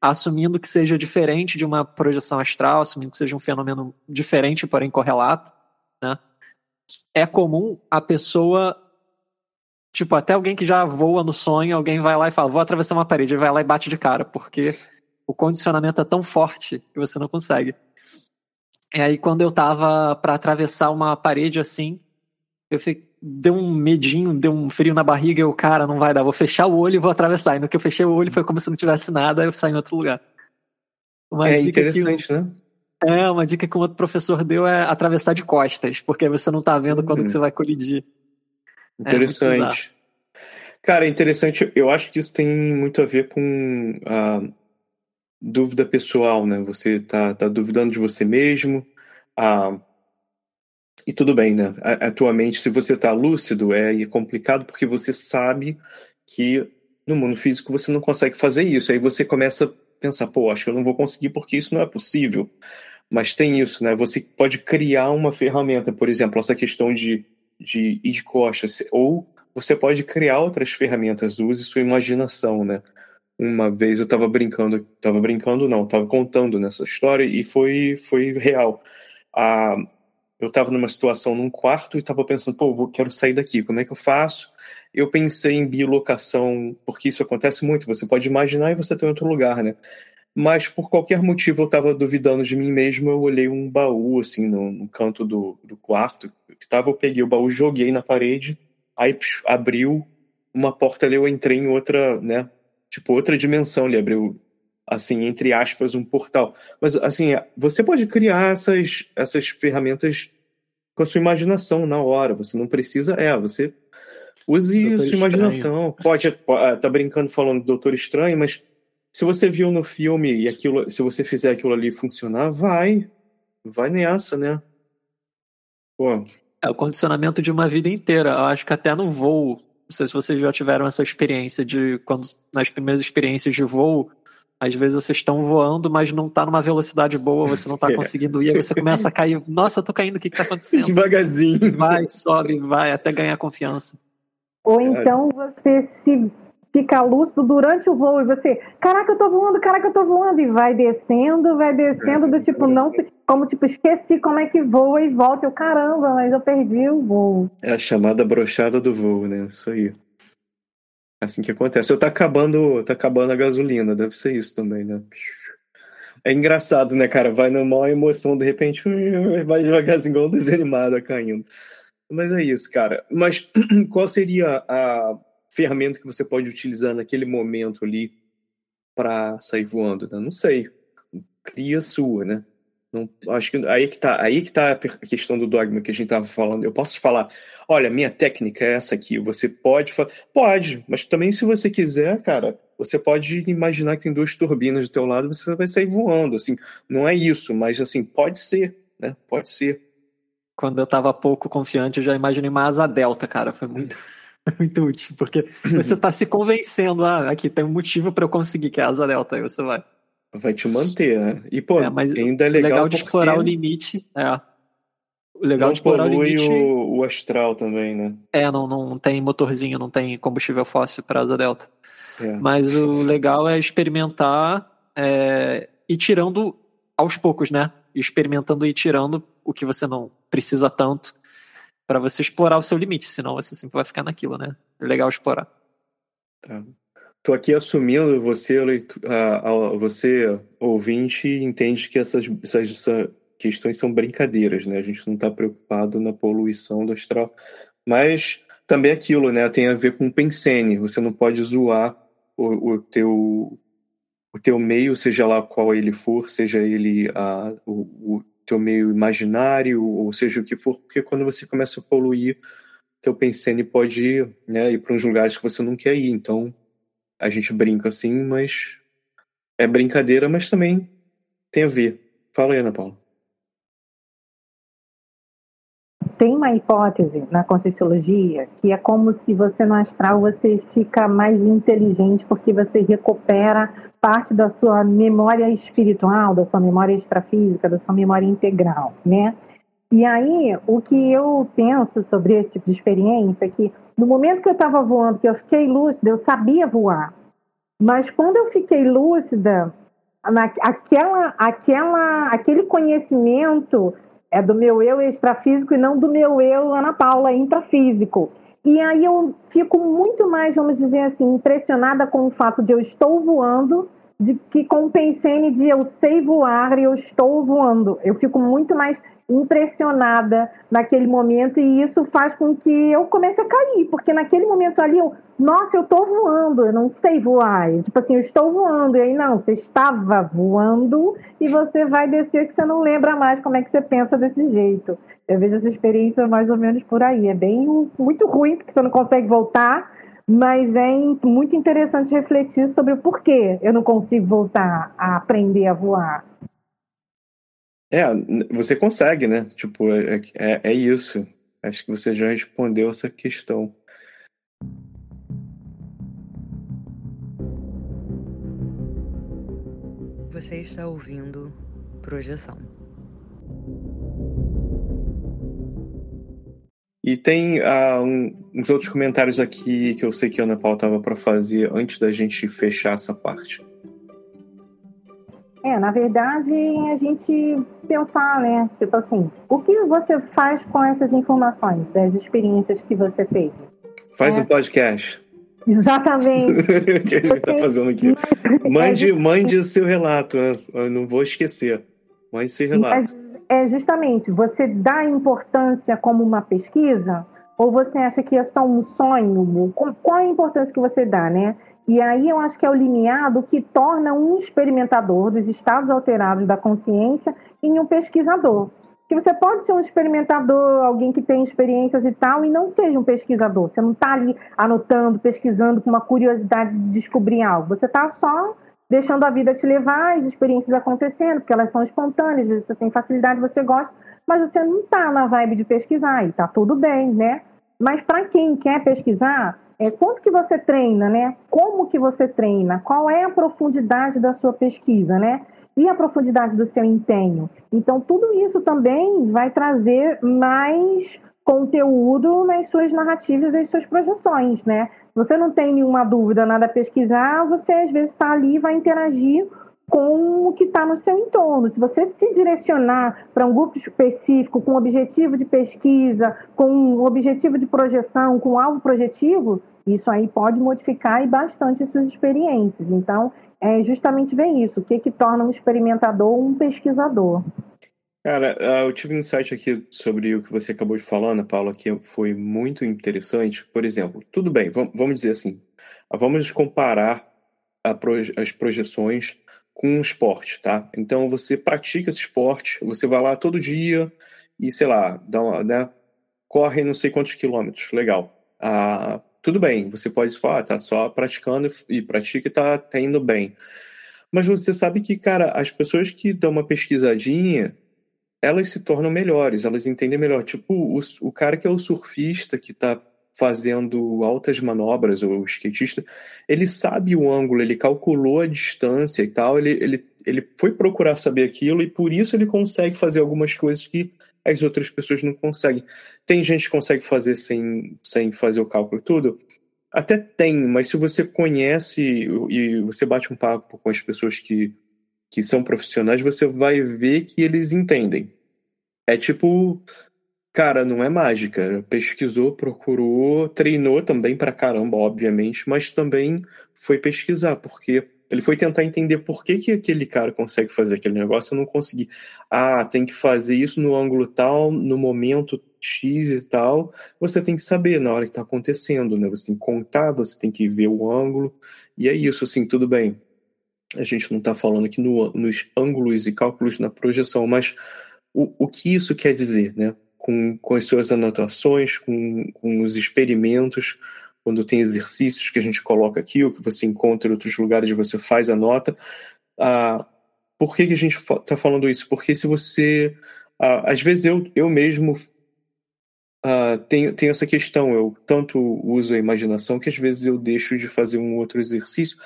assumindo que seja diferente de uma projeção astral, assumindo que seja um fenômeno diferente, porém correlato, né? É comum a pessoa, tipo, até alguém que já voa no sonho, alguém vai lá e fala, vou atravessar uma parede, vai lá e bate de cara, porque o condicionamento é tão forte que você não consegue. E aí, quando eu tava para atravessar uma parede assim, eu fiquei, deu um medinho, deu um frio na barriga, e eu, cara, não vai dar, vou fechar o olho e vou atravessar. E no que eu fechei o olho foi como se não tivesse nada, eu saí em outro lugar. Uma é interessante, que, né? É, uma dica que um outro professor deu é atravessar de costas, porque você não tá vendo quando uhum. você vai colidir. É interessante. É Cara, interessante. Eu acho que isso tem muito a ver com a dúvida pessoal, né? Você tá, tá duvidando de você mesmo. Ah, e tudo bem, né? Atualmente, se você está lúcido, é complicado porque você sabe que no mundo físico você não consegue fazer isso. Aí você começa a pensar, pô, acho que eu não vou conseguir porque isso não é possível. Mas tem isso, né? Você pode criar uma ferramenta, por exemplo, essa questão de, de ir de costas, ou você pode criar outras ferramentas, use sua imaginação, né? Uma vez eu estava brincando, estava brincando não, estava contando nessa história e foi, foi real. A, eu estava numa situação num quarto e estava pensando, pô, vou, quero sair daqui, como é que eu faço? Eu pensei em bilocação, porque isso acontece muito, você pode imaginar e você tem tá outro lugar, né? Mas por qualquer motivo eu estava duvidando de mim mesmo, eu olhei um baú, assim, no, no canto do, do quarto que tava, eu peguei o baú, joguei na parede, aí psh, abriu uma porta ali, eu entrei em outra, né, tipo, outra dimensão, ele abriu assim, entre aspas, um portal. Mas, assim, você pode criar essas, essas ferramentas com a sua imaginação na hora. Você não precisa. É, você use Doutor sua imaginação. Pode, pode ah, tá brincando falando do Doutor Estranho, mas se você viu no filme e aquilo, se você fizer aquilo ali funcionar, vai. Vai nessa, né? Pô. É o condicionamento de uma vida inteira. Eu acho que até no voo. Não sei se vocês já tiveram essa experiência de quando nas primeiras experiências de voo às vezes vocês estão voando, mas não está numa velocidade boa, você não está é. conseguindo ir, aí você começa a cair. Nossa, eu tô caindo, o que, está acontecendo? Devagarzinho. Vai, sobe, vai, até ganhar confiança. Ou então você se fica lúcido durante o voo e você, caraca, eu tô voando, caraca, eu tô voando, e vai descendo, vai descendo, do tipo, não se. Como tipo, esqueci como é que voa e volta. Eu, caramba, mas eu perdi o voo. É a chamada brochada do voo, né? Isso aí. É assim que acontece. Eu tá acabando, tá acabando a gasolina, deve ser isso também, né? É engraçado, né, cara? Vai numa maior emoção, de repente vai devagarzinho, igual um desanimado caindo. Mas é isso, cara. Mas qual seria a ferramenta que você pode utilizar naquele momento ali para sair voando? Né? Não sei. Cria sua, né? Não, acho que aí que tá, aí que tá a questão do dogma que a gente tava falando. Eu posso falar, olha, minha técnica é essa aqui. Você pode falar, pode, mas também se você quiser, cara, você pode imaginar que tem duas turbinas do teu lado, você vai sair voando, assim. Não é isso, mas assim, pode ser, né? Pode ser. Quando eu tava pouco confiante, eu já imaginei uma asa delta, cara, foi muito muito útil, porque você está se convencendo, ah, aqui tem um motivo para eu conseguir que é a asa delta, aí você vai. Vai te manter, né? E, pô, É, mas ainda é legal, legal de explorar o limite, é. O legal não de explorar o limite o, o astral também, né? é, não, não tem motorzinho, não tem combustível fóssil para asa delta. É. Mas o legal é experimentar é, e tirando aos poucos, né? Experimentando e tirando o que você não precisa tanto para você explorar o seu limite, senão você sempre vai ficar naquilo, né? É legal explorar. Tá. Tô aqui assumindo você, você ouvinte, entende que essas, essas, essa- questões são brincadeiras, né? A gente não está preocupado na poluição do astral. Mas também é aquilo, né? Tem a ver com pensene. Você não pode zoar o, o teu o teu meio, seja lá qual ele for, seja ele a, o, o teu meio imaginário, ou seja o que for, porque quando você começa a poluir, teu pensene pode ir, né, ir para uns lugares que você não quer ir. Então, a gente brinca assim, mas é brincadeira, mas também tem a ver. Fala aí, Ana Paula. Tem uma hipótese na Conscienciologia que é como se você no astral você fica mais inteligente porque você recupera parte da sua memória espiritual, da sua memória extrafísica, da sua memória integral, né? E aí, o que eu penso sobre esse tipo de experiência é que no momento que eu estava voando, que eu fiquei lúcida, eu sabia voar. Mas quando eu fiquei lúcida, aquela, aquela, aquele conhecimento é do meu eu extrafísico e não do meu eu, Ana Paula, intrafísico. E aí eu fico muito mais, vamos dizer assim, impressionada com o fato de eu estou voando, de que com o pensene de eu sei voar e eu estou voando. Eu fico muito mais impressionada naquele momento e isso faz com que eu comece a cair, porque naquele momento ali eu, nossa, eu estou voando, eu não sei voar. E, tipo assim, eu estou voando. E aí, não, você estava voando e você vai descer que você não lembra mais como é que você pensa desse jeito. Eu vejo essa experiência mais ou menos por aí. É bem muito ruim, porque você não consegue voltar, mas é muito interessante refletir sobre o porquê eu não consigo voltar a aprender a voar. É, você consegue, né? Tipo, é, é, é isso. Acho que você já respondeu essa questão. Você está ouvindo Projeção. E tem ah, um- uns outros comentários aqui que eu sei que a Ana Paula estava para fazer antes da gente fechar essa parte. É, na verdade, a gente pensar, né? Tipo assim, o que você faz com essas informações, das experiências que você teve? Faz É. um podcast. Exatamente. que a gente está fazendo aqui. Mande, mande o seu relato. né? Eu não vou esquecer. Mande seu relato. Mas é justamente, você dá importância como uma pesquisa ou você acha que é só um sonho? Qual é a importância que você dá, né? E aí eu acho que é o limiar do que torna um experimentador dos estados alterados da consciência em um pesquisador. Que você pode ser um experimentador, alguém que tem experiências e tal, e não seja um pesquisador. Você não está ali anotando, pesquisando com uma curiosidade de descobrir algo. Você está só deixando a vida te levar, as experiências acontecendo, porque elas são espontâneas, às vezes você tem facilidade, você gosta, mas você não está na vibe de pesquisar, e está tudo bem, né? Mas para quem quer pesquisar, é, quanto que você treina, né? Como que você treina? Qual é a profundidade da sua pesquisa, né? E a profundidade do seu empenho? Então, tudo isso também vai trazer mais conteúdo nas suas narrativas e nas suas projeções, né? Você não tem nenhuma dúvida, nada a pesquisar, você às vezes está ali e vai interagir com o que está no seu entorno. Se você se direcionar para um grupo específico, com objetivo de pesquisa, com um objetivo de projeção, com alvo projetivo, isso aí pode modificar bastante as suas experiências. Então, é justamente ver isso, o que, que torna um experimentador um pesquisador. Cara, ah, eu tive um insight aqui sobre o que você acabou de falar, Ana Paula, que foi muito interessante. Por exemplo, tudo bem, vam- vamos dizer assim, vamos comparar as projeções com esporte, tá? Então você pratica esse esporte, você vai lá todo dia e, sei lá, dá uma, né, corre não sei quantos quilômetros, legal. Ah, tudo bem, você pode falar, ah, tá só praticando e pratica e tá, tá indo bem. Mas você sabe que, cara, as pessoas que dão uma pesquisadinha, elas se tornam melhores, elas entendem melhor. Tipo, o, o cara que é o surfista, que tá fazendo altas manobras, ou skatista, ele sabe o ângulo, ele calculou a distância e tal, ele, ele, ele foi procurar saber aquilo e por isso ele consegue fazer algumas coisas que as outras pessoas não conseguem. Tem gente que consegue fazer sem, sem fazer o cálculo tudo? Até tem, mas se você conhece e você bate um papo com as pessoas que, que são profissionais, você vai ver que eles entendem. É tipo, cara, não é mágica. Pesquisou, procurou, treinou também pra caramba, obviamente, mas também foi pesquisar, porque ele foi tentar entender por que, que aquele cara consegue fazer aquele negócio e não consegui. Ah, tem que fazer isso no ângulo tal, no momento X e tal. Você tem que saber na hora que está acontecendo, né? Você tem que contar, você tem que ver o ângulo. E é isso, assim, tudo bem. A gente não está falando aqui no, nos ângulos e cálculos na projeção, mas o, o que isso quer dizer, né? Com, com as suas anotações, com, com os experimentos, quando tem exercícios que a gente coloca aqui, ou que você encontra em outros lugares você faz a nota. Ah, por que, que a gente está falando isso? Porque se você. Ah, às vezes eu, eu mesmo ah, tenho, tenho essa questão, eu tanto uso a imaginação que às vezes eu deixo de fazer um outro exercício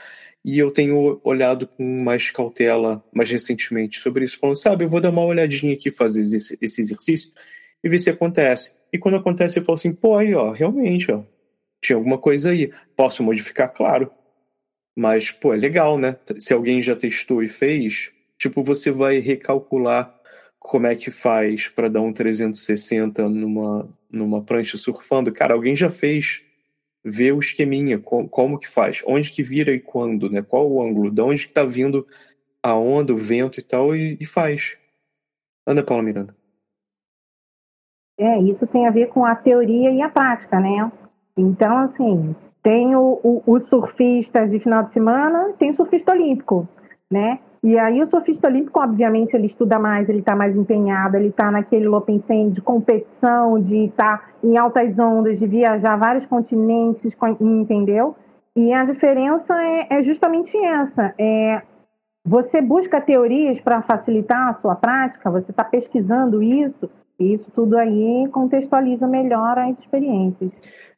e eu tenho olhado com mais cautela mais recentemente sobre isso, falando, sabe, eu vou dar uma olhadinha aqui fazer esse, esse exercício e ver se acontece. E quando acontece, eu falo assim, pô, aí, ó, realmente, ó, tinha alguma coisa aí. Posso modificar, claro. Mas, pô, é legal, né? Se alguém já testou e fez, tipo, você vai recalcular como é que faz para dar um 360 numa, numa prancha surfando. Cara, alguém já fez. Vê o esqueminha, como, que faz, onde que vira e quando, né? Qual o ângulo, de onde que tá vindo a onda, o vento e tal, e, e faz. Anda, Paula Miranda. É, isso tem a ver com a teoria e a prática, né? Então, assim, tem o, o, o surfista de final de semana, tem o surfista olímpico, né? E aí o surfista olímpico, obviamente, ele estuda mais, ele está mais empenhado, ele está naquele Lopensen de competição, de estar tá em altas ondas, de viajar vários continentes, entendeu? E a diferença é, é justamente essa. É, você busca teorias para facilitar a sua prática, você está pesquisando isso, isso tudo aí contextualiza melhor as experiências.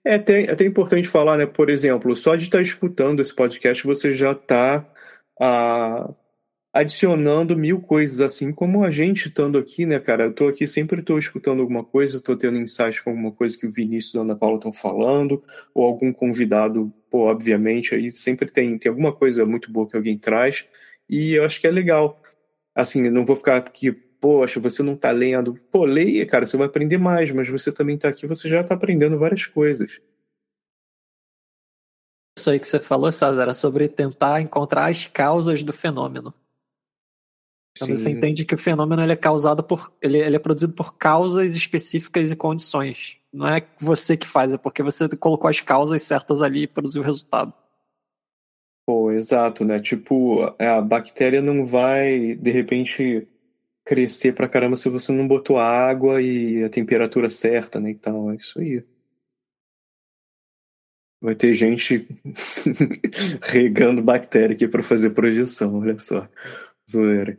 É até, até importante falar, né? Por exemplo, só de estar escutando esse podcast, você já está ah, adicionando mil coisas, assim como a gente estando aqui, né, cara? Eu estou aqui, sempre estou escutando alguma coisa, estou tendo insights com alguma coisa que o Vinícius e a Ana Paula estão falando, ou algum convidado, pô, obviamente, aí sempre tem, tem alguma coisa muito boa que alguém traz, e eu acho que é legal. Assim, não vou ficar aqui poxa, você não está lendo. Pô, leia, cara, você vai aprender mais, mas você também está aqui, você já está aprendendo várias coisas. Isso aí que você falou, César, era sobre tentar encontrar as causas do fenômeno. Sim. você entende que o fenômeno ele é causado por. Ele, ele é produzido por causas específicas e condições. Não é você que faz, é porque você colocou as causas certas ali e produziu o resultado. Pô, exato, né? Tipo, a bactéria não vai, de repente, crescer pra caramba se você não botou água e a temperatura certa, né? Então, é isso aí. Vai ter gente regando bactéria aqui para fazer projeção, olha só. Zoeira.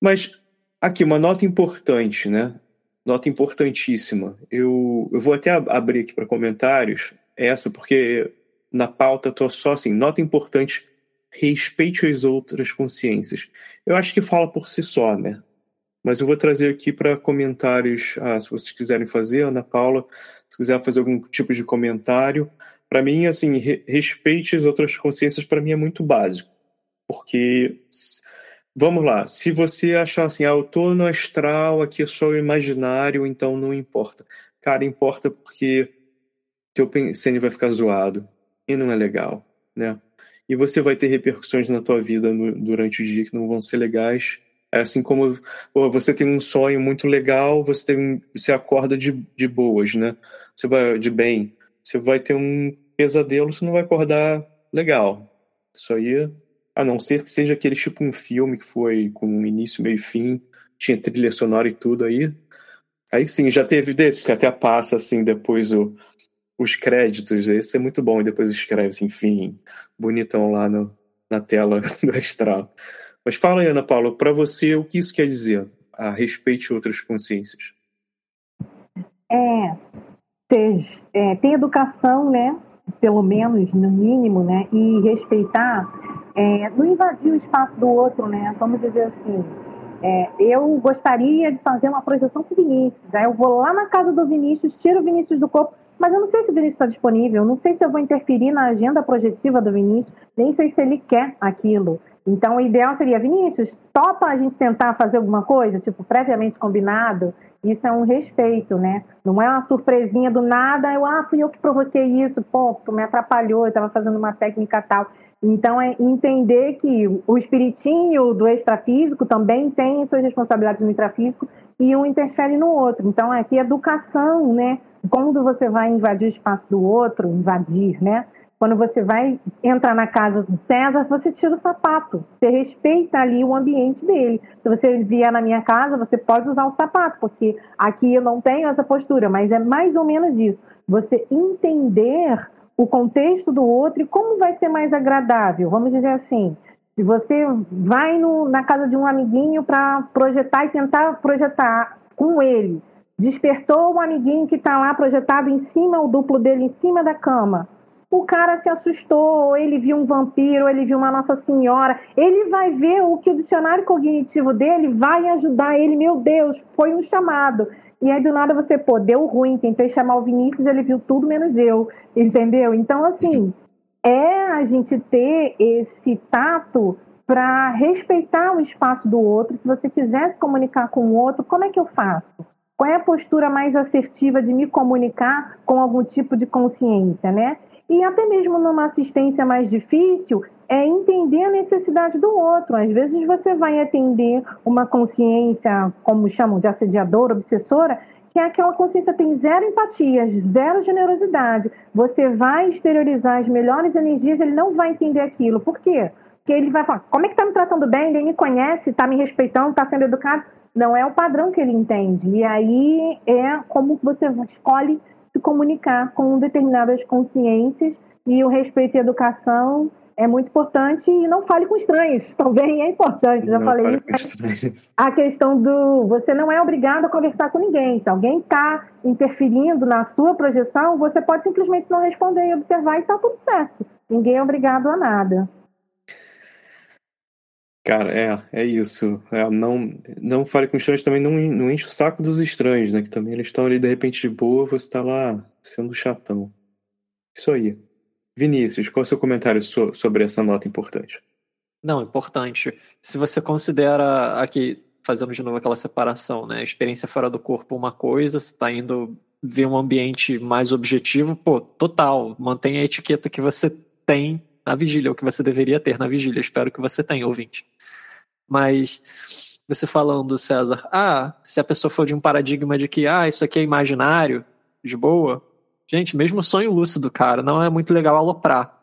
Mas aqui, uma nota importante, né? Nota importantíssima. Eu, eu vou até abrir aqui para comentários essa, porque na pauta tô só assim, nota importante respeite as outras consciências. Eu acho que fala por si só, né? Mas eu vou trazer aqui para comentários. Ah, se vocês quiserem fazer, Ana Paula, se quiser fazer algum tipo de comentário. Para mim, assim, re respeite as outras consciências, para mim é muito básico. Porque, vamos lá, se você achar assim, ah, eu tô no astral, aqui é só o imaginário, então não importa. Cara, importa porque teu pensene vai ficar zoado. E não é legal, né? E você vai ter repercussões na tua vida no, durante o dia que não vão ser legais. É assim como pô, você tem um sonho muito legal, você tem você acorda de, de boas, né? Você vai de bem. Você vai ter um pesadelo, você não vai acordar legal. Isso aí, a não ser que seja aquele tipo um filme que foi com início, meio e fim, tinha trilha sonora e tudo aí. Aí sim, já teve desse que até passa assim depois o, os créditos, esse é muito bom, e depois escreve assim, enfim, bonitão lá no, na tela do astral. Mas fala aí, Ana Paula, para você, o que isso quer dizer? A respeite outras consciências. É, ter, é, ter educação, né? Pelo menos, no mínimo, né? E respeitar, é, não invadir o espaço do outro, né? Vamos dizer assim, é, eu gostaria de fazer uma projeção com o Vinícius. Aí eu vou lá na casa do Vinícius, tiro o Vinícius do corpo, mas eu não sei se o Vinícius está disponível, não sei se eu vou interferir na agenda projetiva do Vinícius, nem sei se ele quer aquilo. Então, o ideal seria, Vinícius, topa a gente tentar fazer alguma coisa, tipo, previamente combinado? Isso é um respeito, né? Não é uma surpresinha do nada, eu, ah, fui eu que provoquei isso, pô, tu me atrapalhou, eu estava fazendo uma técnica tal. Então, é entender que o espiritinho do extrafísico também tem suas responsabilidades no intrafísico e um interfere no outro. Então, aqui, educação, né? Quando você vai invadir o espaço do outro, invadir, né? Quando você vai entrar na casa do César, você tira o sapato. Você respeita ali o ambiente dele. Se você vier na minha casa, você pode usar o sapato, porque aqui eu não tenho essa postura, mas é mais ou menos isso. Você entender o contexto do outro e como vai ser mais agradável. Vamos dizer assim, se você vai no, na casa de um amiguinho para projetar e tentar projetar com ele, despertou um amiguinho que está lá projetado em cima, o duplo dele em cima da cama o cara se assustou, ou ele viu um vampiro, ou ele viu uma Nossa Senhora, ele vai ver o que o dicionário cognitivo dele vai ajudar ele, meu Deus, foi um chamado. E aí do nada você, pô, deu ruim, tentei chamar o Vinícius, ele viu tudo menos eu, entendeu? Então, assim, é a gente ter esse tato para respeitar o espaço do outro. Se você quiser se comunicar com o outro, como é que eu faço? Qual é a postura mais assertiva de me comunicar com algum tipo de consciência, né? E até mesmo numa assistência mais difícil, é entender a necessidade do outro. Às vezes você vai atender uma consciência, como chamam de assediadora, obsessora, que é aquela consciência tem zero empatia, zero generosidade. Você vai exteriorizar as melhores energias, ele não vai entender aquilo. Por quê? Porque ele vai falar, como é que está me tratando bem? Ele me conhece, está me respeitando, está sendo educado. Não é o padrão que ele entende. E aí é como você escolhe se comunicar com determinadas consciências e o respeito e a educação é muito importante e não fale com estranhos, também é importante. Já não falei isso. A questão do você não é obrigado a conversar com ninguém. Se alguém está interferindo na sua projeção, você pode simplesmente não responder e observar e está tudo certo. Ninguém é obrigado a nada. Cara, é, é isso. É, não, não fale com estranhos também, não, não enche o saco dos estranhos, né? Que também eles estão ali de repente de boa, você está lá sendo chatão. Isso aí. Vinícius, qual é o seu comentário so, sobre essa nota importante? Não, importante. Se você considera aqui, fazendo de novo aquela separação, né? Experiência fora do corpo uma coisa, você está indo ver um ambiente mais objetivo, pô, total. Mantenha a etiqueta que você tem na vigília, o que você deveria ter na vigília. Espero que você tenha, ouvinte. Mas você falando, César, ah, se a pessoa for de um paradigma de que, ah, isso aqui é imaginário, de boa. Gente, mesmo sonho lúcido, cara, não é muito legal aloprar.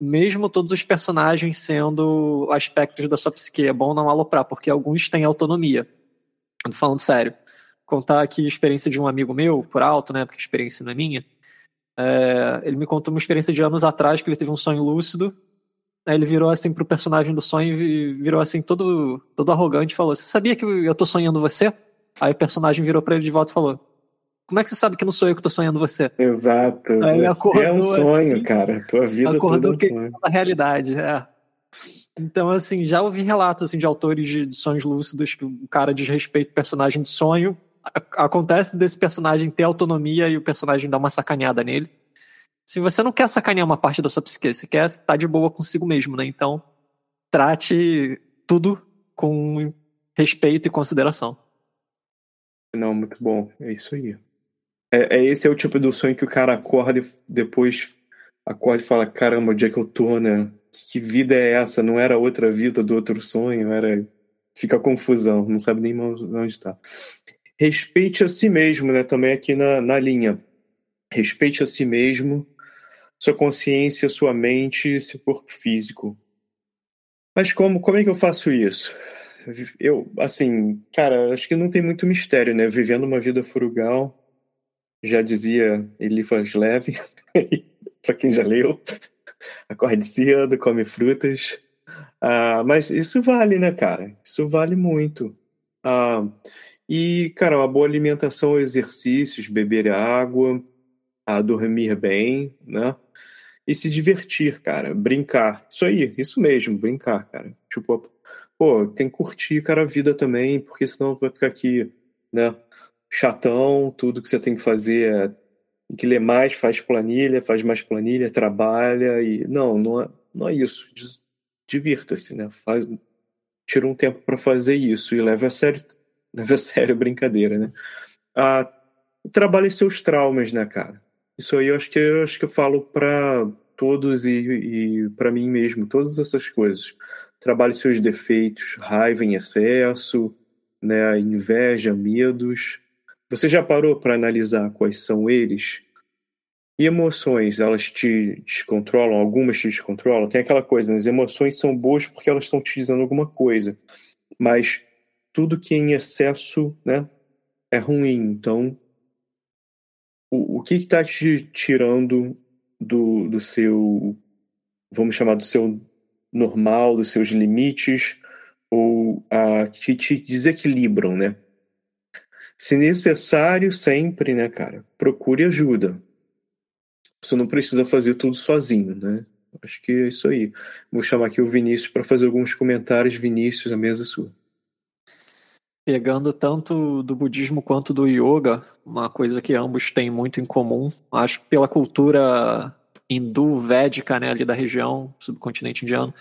Mesmo todos os personagens sendo aspectos da sua psique, é bom não aloprar, porque alguns têm autonomia. Tô falando sério. Contar aqui a experiência de um amigo meu, por alto, né, porque a experiência não é minha. É, ele me contou uma experiência de anos atrás que ele teve um sonho lúcido Aí ele virou assim pro personagem do sonho e virou assim todo, todo arrogante e falou: Você sabia que eu tô sonhando você? Aí o personagem virou pra ele de volta e falou: Como é que você sabe que não sou eu que tô sonhando você? Exato. Aí acordou, é um sonho, assim, cara. Tua vida acordou toda é um sonho. na realidade, é. Então, assim, já ouvi relatos assim, de autores de, de sonhos lúcidos que o cara desrespeita o personagem de sonho. Acontece desse personagem ter autonomia e o personagem dá uma sacaneada nele se você não quer sacanear uma parte da sua psique, você quer estar tá de boa consigo mesmo, né? Então, trate tudo com respeito e consideração. Não, muito bom. É isso aí. É, é esse é o tipo do sonho que o cara acorda e depois acorda e fala: caramba, onde é que eu tô, né? Que vida é essa? Não era outra vida do outro sonho? Era. Fica confusão, não sabe nem onde está. Respeite a si mesmo, né? Também aqui na, na linha. Respeite a si mesmo sua consciência, sua mente, seu corpo físico. Mas como, como é que eu faço isso? Eu, assim, cara, acho que não tem muito mistério, né? Vivendo uma vida frugal, já dizia Eliphas Leve, para quem já leu, acorde cedo, come frutas. Ah, mas isso vale, né, cara? Isso vale muito. Ah, E, cara, uma boa alimentação, exercícios, beber água, a dormir bem, né? E se divertir, cara, brincar. Isso aí, isso mesmo, brincar, cara. Tipo, pô, tem que curtir, cara, a vida também, porque senão vai ficar aqui, né? Chatão, tudo que você tem que fazer é tem que ler mais, faz planilha, faz mais planilha, trabalha e não, não é, não é isso. Divirta-se, né? Faz, tira um tempo para fazer isso e leve a sério, leve a sério a brincadeira, né? Ah, trabalhe seus traumas, né, cara? Isso aí eu acho que eu acho que eu falo para todos e, e para mim mesmo, todas essas coisas. Trabalhe seus defeitos, raiva em excesso, né, inveja, medos. Você já parou para analisar quais são eles? E emoções, elas te descontrolam? Algumas te descontrolam? Tem aquela coisa, né? as emoções são boas porque elas estão te dizendo alguma coisa. Mas tudo que é em excesso né, é ruim. Então, o, o que está te tirando do, do seu, vamos chamar do seu normal, dos seus limites, ou a, que te desequilibram, né? Se necessário, sempre, né, cara, procure ajuda. Você não precisa fazer tudo sozinho, né? Acho que é isso aí. Vou chamar aqui o Vinícius para fazer alguns comentários. Vinícius, a mesa é sua pegando tanto do budismo quanto do yoga, uma coisa que ambos têm muito em comum. Acho que pela cultura hindu védica, né, ali da região, subcontinente indiano,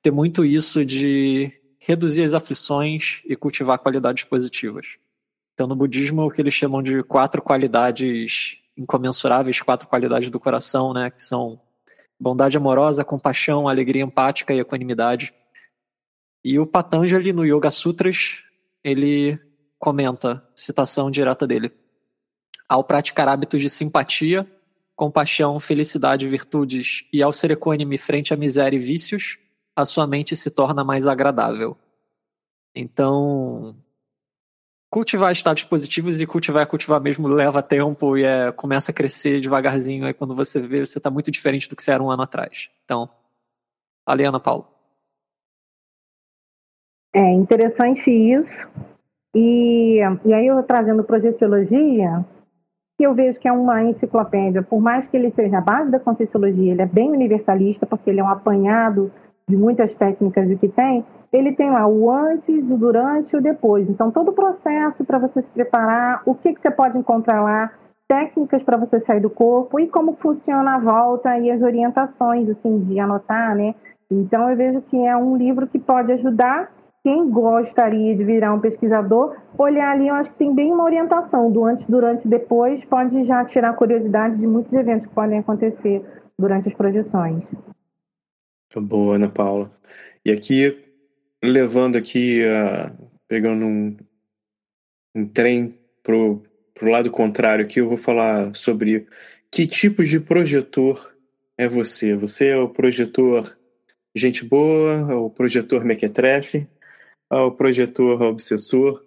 ter muito isso de reduzir as aflições e cultivar qualidades positivas. Então, no budismo, o que eles chamam de quatro qualidades incomensuráveis, quatro qualidades do coração, né, que são bondade amorosa, compaixão, alegria empática e equanimidade. E o Patanjali, no Yoga Sutras, ele comenta, citação direta dele: Ao praticar hábitos de simpatia, compaixão, felicidade, virtudes e ao ser equânime frente à miséria e vícios, a sua mente se torna mais agradável. Então, cultivar estados positivos e cultivar cultivar mesmo leva tempo e é, começa a crescer devagarzinho. Aí quando você vê, você está muito diferente do que você era um ano atrás. Então, Ana Paula. É interessante isso. E, e aí eu trazendo projeciologia, que eu vejo que é uma enciclopédia, por mais que ele seja a base da Conscienciologia, ele é bem universalista, porque ele é um apanhado de muitas técnicas que tem, ele tem lá o antes, o durante e o depois. Então, todo o processo para você se preparar, o que, que você pode encontrar lá, técnicas para você sair do corpo e como funciona a volta e as orientações, assim, de anotar, né? Então, eu vejo que é um livro que pode ajudar quem gostaria de virar um pesquisador, olhar ali, eu acho que tem bem uma orientação do antes, durante e depois, pode já tirar curiosidade de muitos eventos que podem acontecer durante as projeções. Boa, Ana Paula. E aqui, levando aqui, uh, pegando um, um trem pro, pro lado contrário aqui, eu vou falar sobre que tipo de projetor é você. Você é o projetor gente boa, é o projetor mequetrefe, ao projetor, ao obsessor.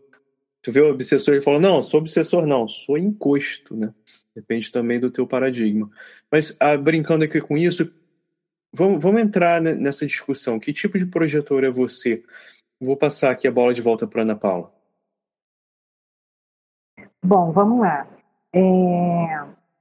Tu vê o obsessor e fala, não, sou obsessor não, sou encosto, né? Depende também do teu paradigma. Mas ah, brincando aqui com isso, vamos, vamos entrar nessa discussão. Que tipo de projetor é você? Vou passar aqui a bola de volta para Ana Paula. Bom, vamos lá. É...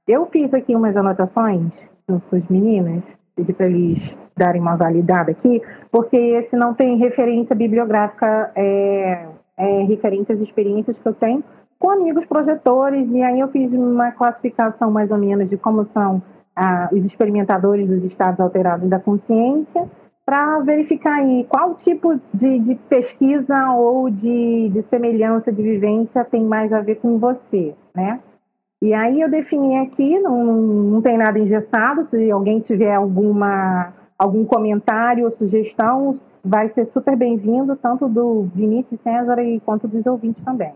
Eu fiz aqui umas anotações para os meninas, pedi para eles darem uma validada aqui, porque esse não tem referência bibliográfica é, é, referente às experiências que eu tenho com amigos projetores, e aí eu fiz uma classificação mais ou menos de como são ah, os experimentadores dos estados alterados da consciência, para verificar aí qual tipo de, de pesquisa ou de, de, semelhança de vivência tem mais a ver com você, né? E aí eu defini aqui, não, não tem nada engessado, se alguém tiver alguma algum comentário ou sugestão, vai ser super bem-vindo, tanto do Vinícius César e quanto dos ouvintes também,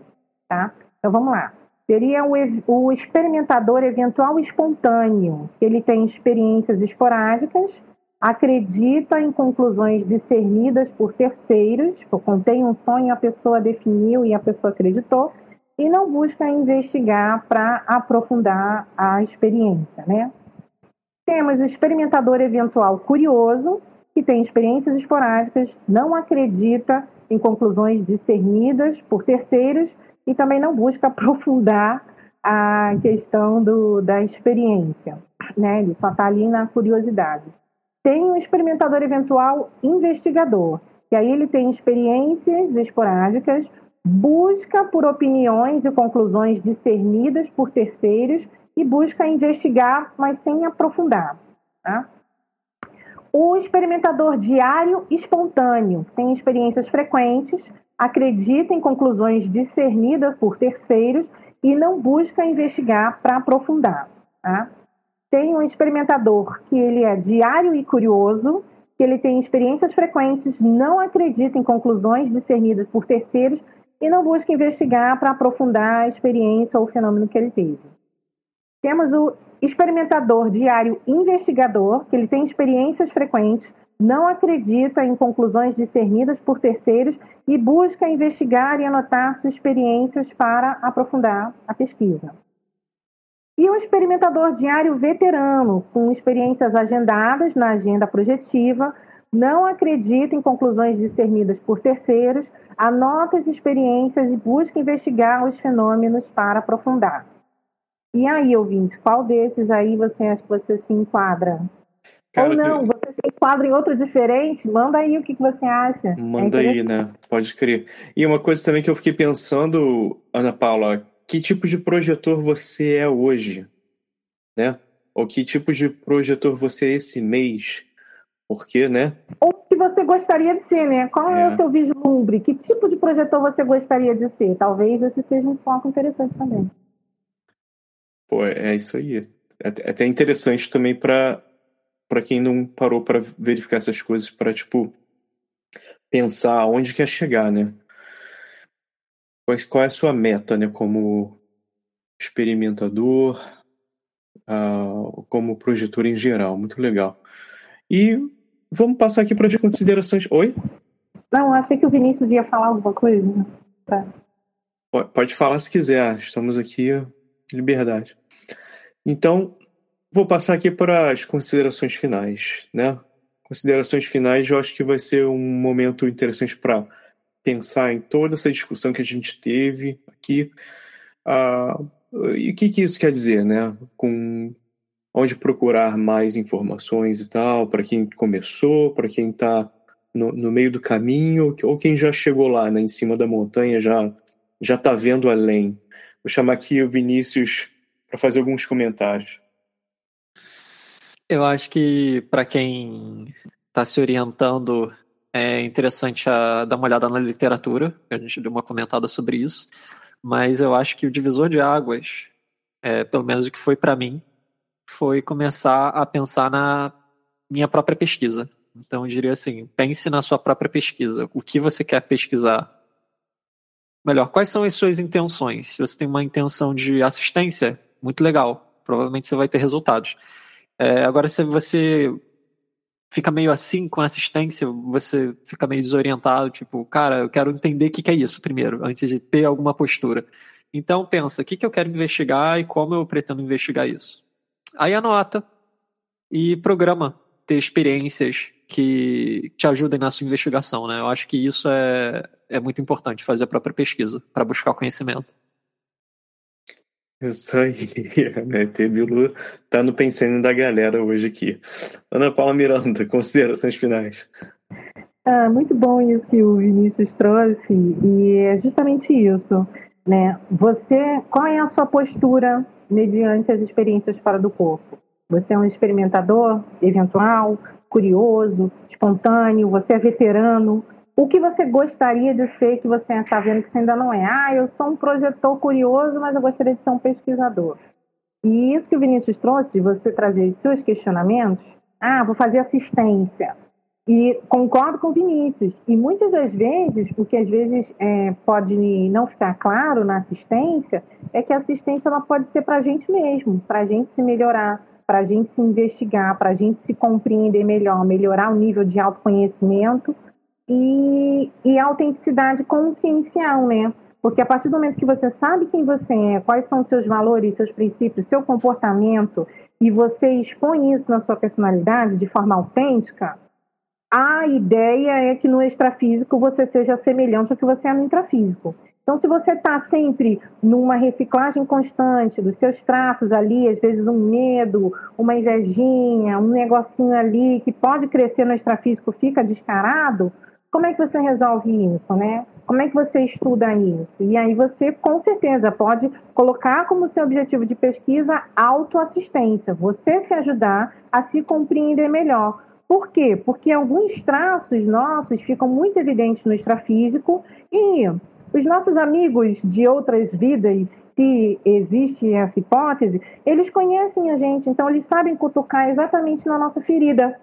tá? Então vamos lá. Seria o, o experimentador eventual espontâneo. Ele tem experiências esporádicas, acredita em conclusões discernidas por terceiros, contém um sonho, a pessoa definiu e a pessoa acreditou, e não busca investigar para aprofundar a experiência, né? Temos o experimentador eventual curioso, que tem experiências esporádicas, não acredita em conclusões discernidas por terceiros e também não busca aprofundar a questão do, da experiência, né? Ele só está ali na curiosidade. Tem um experimentador eventual investigador, que aí ele tem experiências esporádicas, busca por opiniões e conclusões discernidas por terceiros e busca investigar, mas sem aprofundar. Tá? O experimentador diário espontâneo tem experiências frequentes, acredita em conclusões discernidas por terceiros e não busca investigar para aprofundar. Tá? Tem um experimentador que ele é diário e curioso, que ele tem experiências frequentes, não acredita em conclusões discernidas por terceiros e não busca investigar para aprofundar a experiência ou o fenômeno que ele teve. Temos o experimentador diário investigador, que ele tem experiências frequentes, não acredita em conclusões discernidas por terceiros e busca investigar e anotar suas experiências para aprofundar a pesquisa. E o experimentador diário veterano, com experiências agendadas na agenda projetiva, não acredita em conclusões discernidas por terceiros, anota as experiências e busca investigar os fenômenos para aprofundar. E aí, ouvinte, qual desses aí você acha que você se enquadra? Cara, Ou não, eu... você se enquadra em outro diferente? Manda aí o que, que você acha. Manda é aí, né? Pode crer. E uma coisa também que eu fiquei pensando, Ana Paula, que tipo de projetor você é hoje? Né? Ou que tipo de projetor você é esse mês? Porque, né? Ou gostaria de ser, né? Qual é, é o seu vislumbre? Que tipo de projetor você gostaria de ser? Talvez esse seja um foco interessante também. Pô, é isso aí. É, é até interessante também para para quem não parou para verificar essas coisas, para tipo pensar onde quer chegar, né? Qual, qual é a sua meta, né? Como experimentador, uh, como projetor em geral, muito legal. E vamos passar aqui para as considerações. Oi? Não, achei que o Vinícius ia falar alguma coisa. Tá. Pode falar se quiser, estamos aqui, liberdade. Então, vou passar aqui para as considerações finais, né? Considerações finais, eu acho que vai ser um momento interessante para pensar em toda essa discussão que a gente teve aqui. Uh, e o que, que isso quer dizer, né? Com onde procurar mais informações e tal, para quem começou, para quem está no, no, meio do caminho, ou quem já chegou lá, né, em cima da montanha, já já está vendo além. Vou chamar aqui o Vinícius para fazer alguns comentários. Eu acho que para quem está se orientando é interessante a, dar uma olhada na literatura, a gente deu uma comentada sobre isso, mas eu acho que o divisor de águas, é, pelo menos o que foi para mim, foi começar a pensar na minha própria pesquisa. Então eu diria assim, pense na sua própria pesquisa, o que você quer pesquisar. Melhor, quais são as suas intenções? Se você tem uma intenção de assistência, muito legal. Provavelmente você vai ter resultados. É, agora, se você fica meio assim com assistência, você fica meio desorientado, tipo, cara, eu quero entender o que, é isso primeiro, antes de ter alguma postura. Então pensa, o que eu quero investigar e como eu pretendo investigar isso. Aí anota e programa ter experiências que te ajudem na sua investigação, né? Eu acho que isso é, é muito importante, fazer a própria pesquisa para buscar conhecimento. Isso aí, né? Bilu tá no pensando da galera hoje aqui. Ana Paula Miranda, considerações finais. Ah, muito bom isso que o Vinícius trouxe, e é justamente isso, né? Você, qual é a sua postura mediante as experiências fora do corpo? Você é um experimentador eventual, curioso, espontâneo, você é veterano, o que você gostaria de ser que você está vendo que você ainda não é? Ah, eu sou um projetor curioso, mas eu gostaria de ser um pesquisador. E isso que o Vinícius trouxe, de você trazer os seus questionamentos, ah, vou fazer assistência. E concordo com o Vinícius. E muitas das vezes, o que às vezes é, pode não ficar claro na assistência, é que a assistência ela pode ser para a gente mesmo, para a gente se melhorar, para a gente se investigar, para a gente se compreender melhor, melhorar o nível de autoconhecimento e, e autenticidade consciencial, né? Porque a partir do momento que você sabe quem você é, quais são os seus valores, seus princípios, seu comportamento, e você expõe isso na sua personalidade de forma autêntica, a ideia é que no extrafísico você seja semelhante ao que você é no intrafísico. Então, se você está sempre numa reciclagem constante dos seus traços ali, às vezes um medo, uma invejinha, um negocinho ali que pode crescer no extrafísico fica descarado, como é que você resolve isso, né? Como é que você estuda isso? E aí você, com certeza, pode colocar como seu objetivo de pesquisa autoassistência, você se ajudar a se compreender melhor. Por quê? Porque alguns traços nossos ficam muito evidentes no extrafísico e os nossos amigos de outras vidas, se existe essa hipótese, eles conhecem a gente, então eles sabem cutucar exatamente na nossa ferida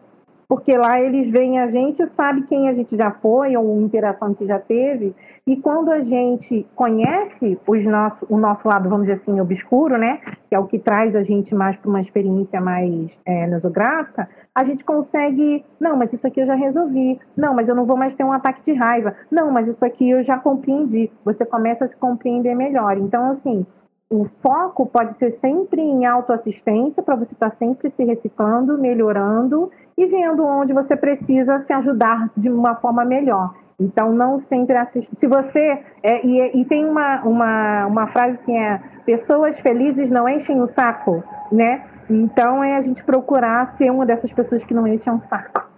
porque lá eles veem a gente, sabe quem a gente já foi ou interação que já teve, e quando a gente conhece os nosso, o nosso lado, vamos dizer assim, obscuro, né, que é o que traz a gente mais para uma experiência mais é, nosográfica, a gente consegue, não, mas isso aqui eu já resolvi, não, mas eu não vou mais ter um ataque de raiva, não, mas isso aqui eu já compreendi. Você começa a se compreender melhor. Então, assim, o foco pode ser sempre em autoassistência, para você estar tá sempre se reciclando, melhorando e vendo onde você precisa se ajudar de uma forma melhor. Então, não sempre assistir. Se você. É, e, e, tem uma, uma, uma frase que é: pessoas felizes não enchem o saco, né? Então, é a gente procurar ser uma dessas pessoas que não enchem o saco.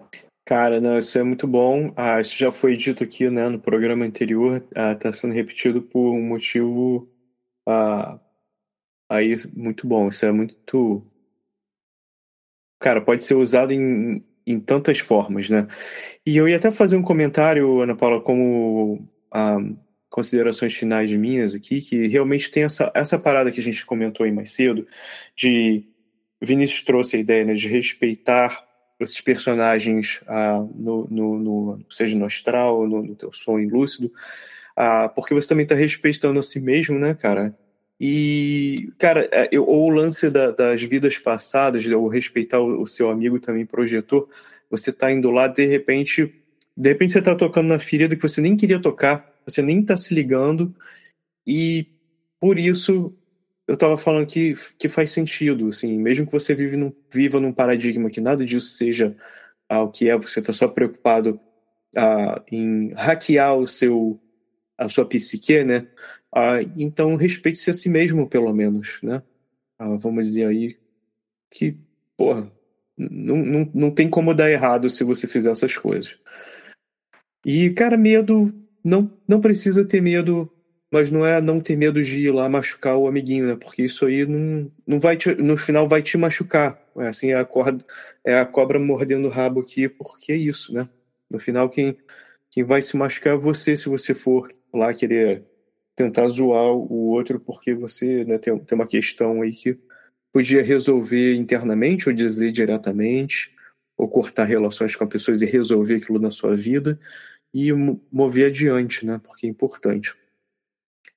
Cara, não, isso é muito bom. Ah, isso já foi dito aqui né, no programa anterior, está ah, sendo repetido por um motivo ah, Aí, muito bom. Isso é muito. Cara, pode ser usado em, em tantas formas, né? E eu ia até fazer um comentário, Ana Paula, como ah, considerações finais de minhas aqui, que realmente tem essa, essa parada que a gente comentou aí mais cedo, de. Vinícius trouxe a ideia né, de respeitar esses personagens, ah, no, no, no, seja no astral, no, no teu sonho lúcido, ah, porque você também está respeitando a si mesmo, né, cara? E, cara, é, eu, ou o lance da, das vidas passadas, ou respeitar o, o, seu amigo também projetor, você tá indo lá, de repente, de repente você tá tocando na ferida que você nem queria tocar, você nem tá se ligando, e por isso eu tava falando que, que faz sentido, assim, mesmo que você vive num, viva num paradigma que nada disso seja ah, o que é, você tá só preocupado ah, em hackear o seu a sua psique, né? Ah, então, respeite-se a si mesmo, pelo menos, né? Ah, vamos dizer aí que, porra, não, não, não tem como dar errado se você fizer essas coisas. E, cara, medo, não, não precisa ter medo, mas não é não ter medo de ir lá machucar o amiguinho, né? Porque isso aí não, não vai te, no final vai te machucar. É assim, é a, corda, é a cobra mordendo o rabo aqui, porque é isso, né? No final, quem, quem vai se machucar é você se você for lá querer tentar zoar o outro porque você né, tem, tem uma questão aí que podia resolver internamente ou dizer diretamente, ou cortar relações com as pessoas e resolver aquilo na sua vida e mover adiante, né? Porque é importante.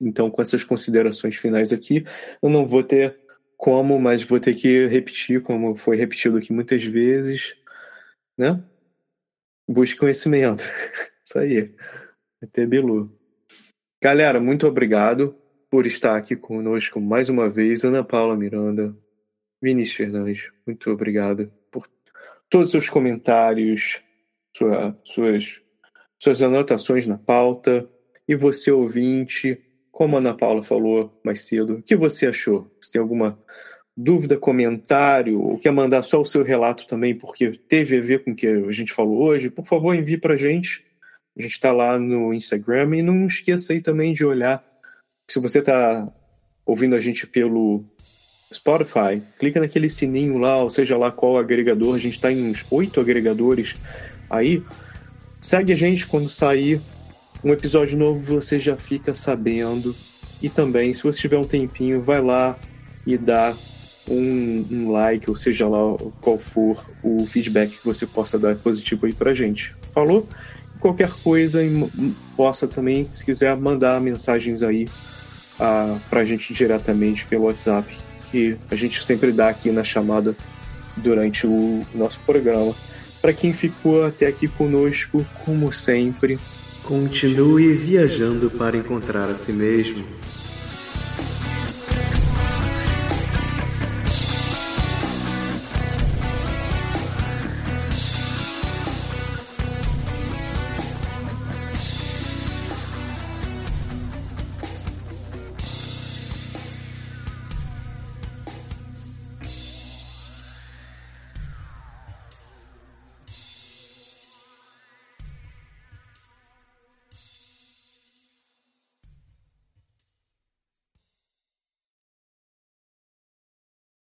Então, com essas considerações finais aqui, eu não vou ter como, mas vou ter que repetir, como foi repetido aqui muitas vezes, né? Busque conhecimento. Isso aí. Até Bilu. Galera, muito obrigado por estar aqui conosco mais uma vez. Ana Paula Miranda, Vinícius Fernandes, muito obrigado por todos os seus comentários, sua, suas, suas anotações na pauta. E você, ouvinte, como a Ana Paula falou mais cedo, o que você achou? Se tem alguma dúvida, comentário, ou quer mandar só o seu relato também, porque teve a ver com o que a gente falou hoje, por favor, envie para a gente a gente está lá no Instagram e não esqueça aí também de olhar. Se você está ouvindo a gente pelo Spotify, clica naquele sininho lá, ou seja lá qual agregador. A gente está em uns oito agregadores aí. Segue a gente quando sair um episódio novo, você já fica sabendo. E também, se você tiver um tempinho, vai lá e dá um, um, like, ou seja lá qual for o feedback que você possa dar positivo aí pra gente. Falou? qualquer coisa possa também, se quiser, mandar mensagens aí uh, pra gente diretamente pelo WhatsApp, que a gente sempre dá aqui na chamada durante o nosso programa. Para quem ficou até aqui conosco, como sempre, continue viajando para encontrar a si mesmo.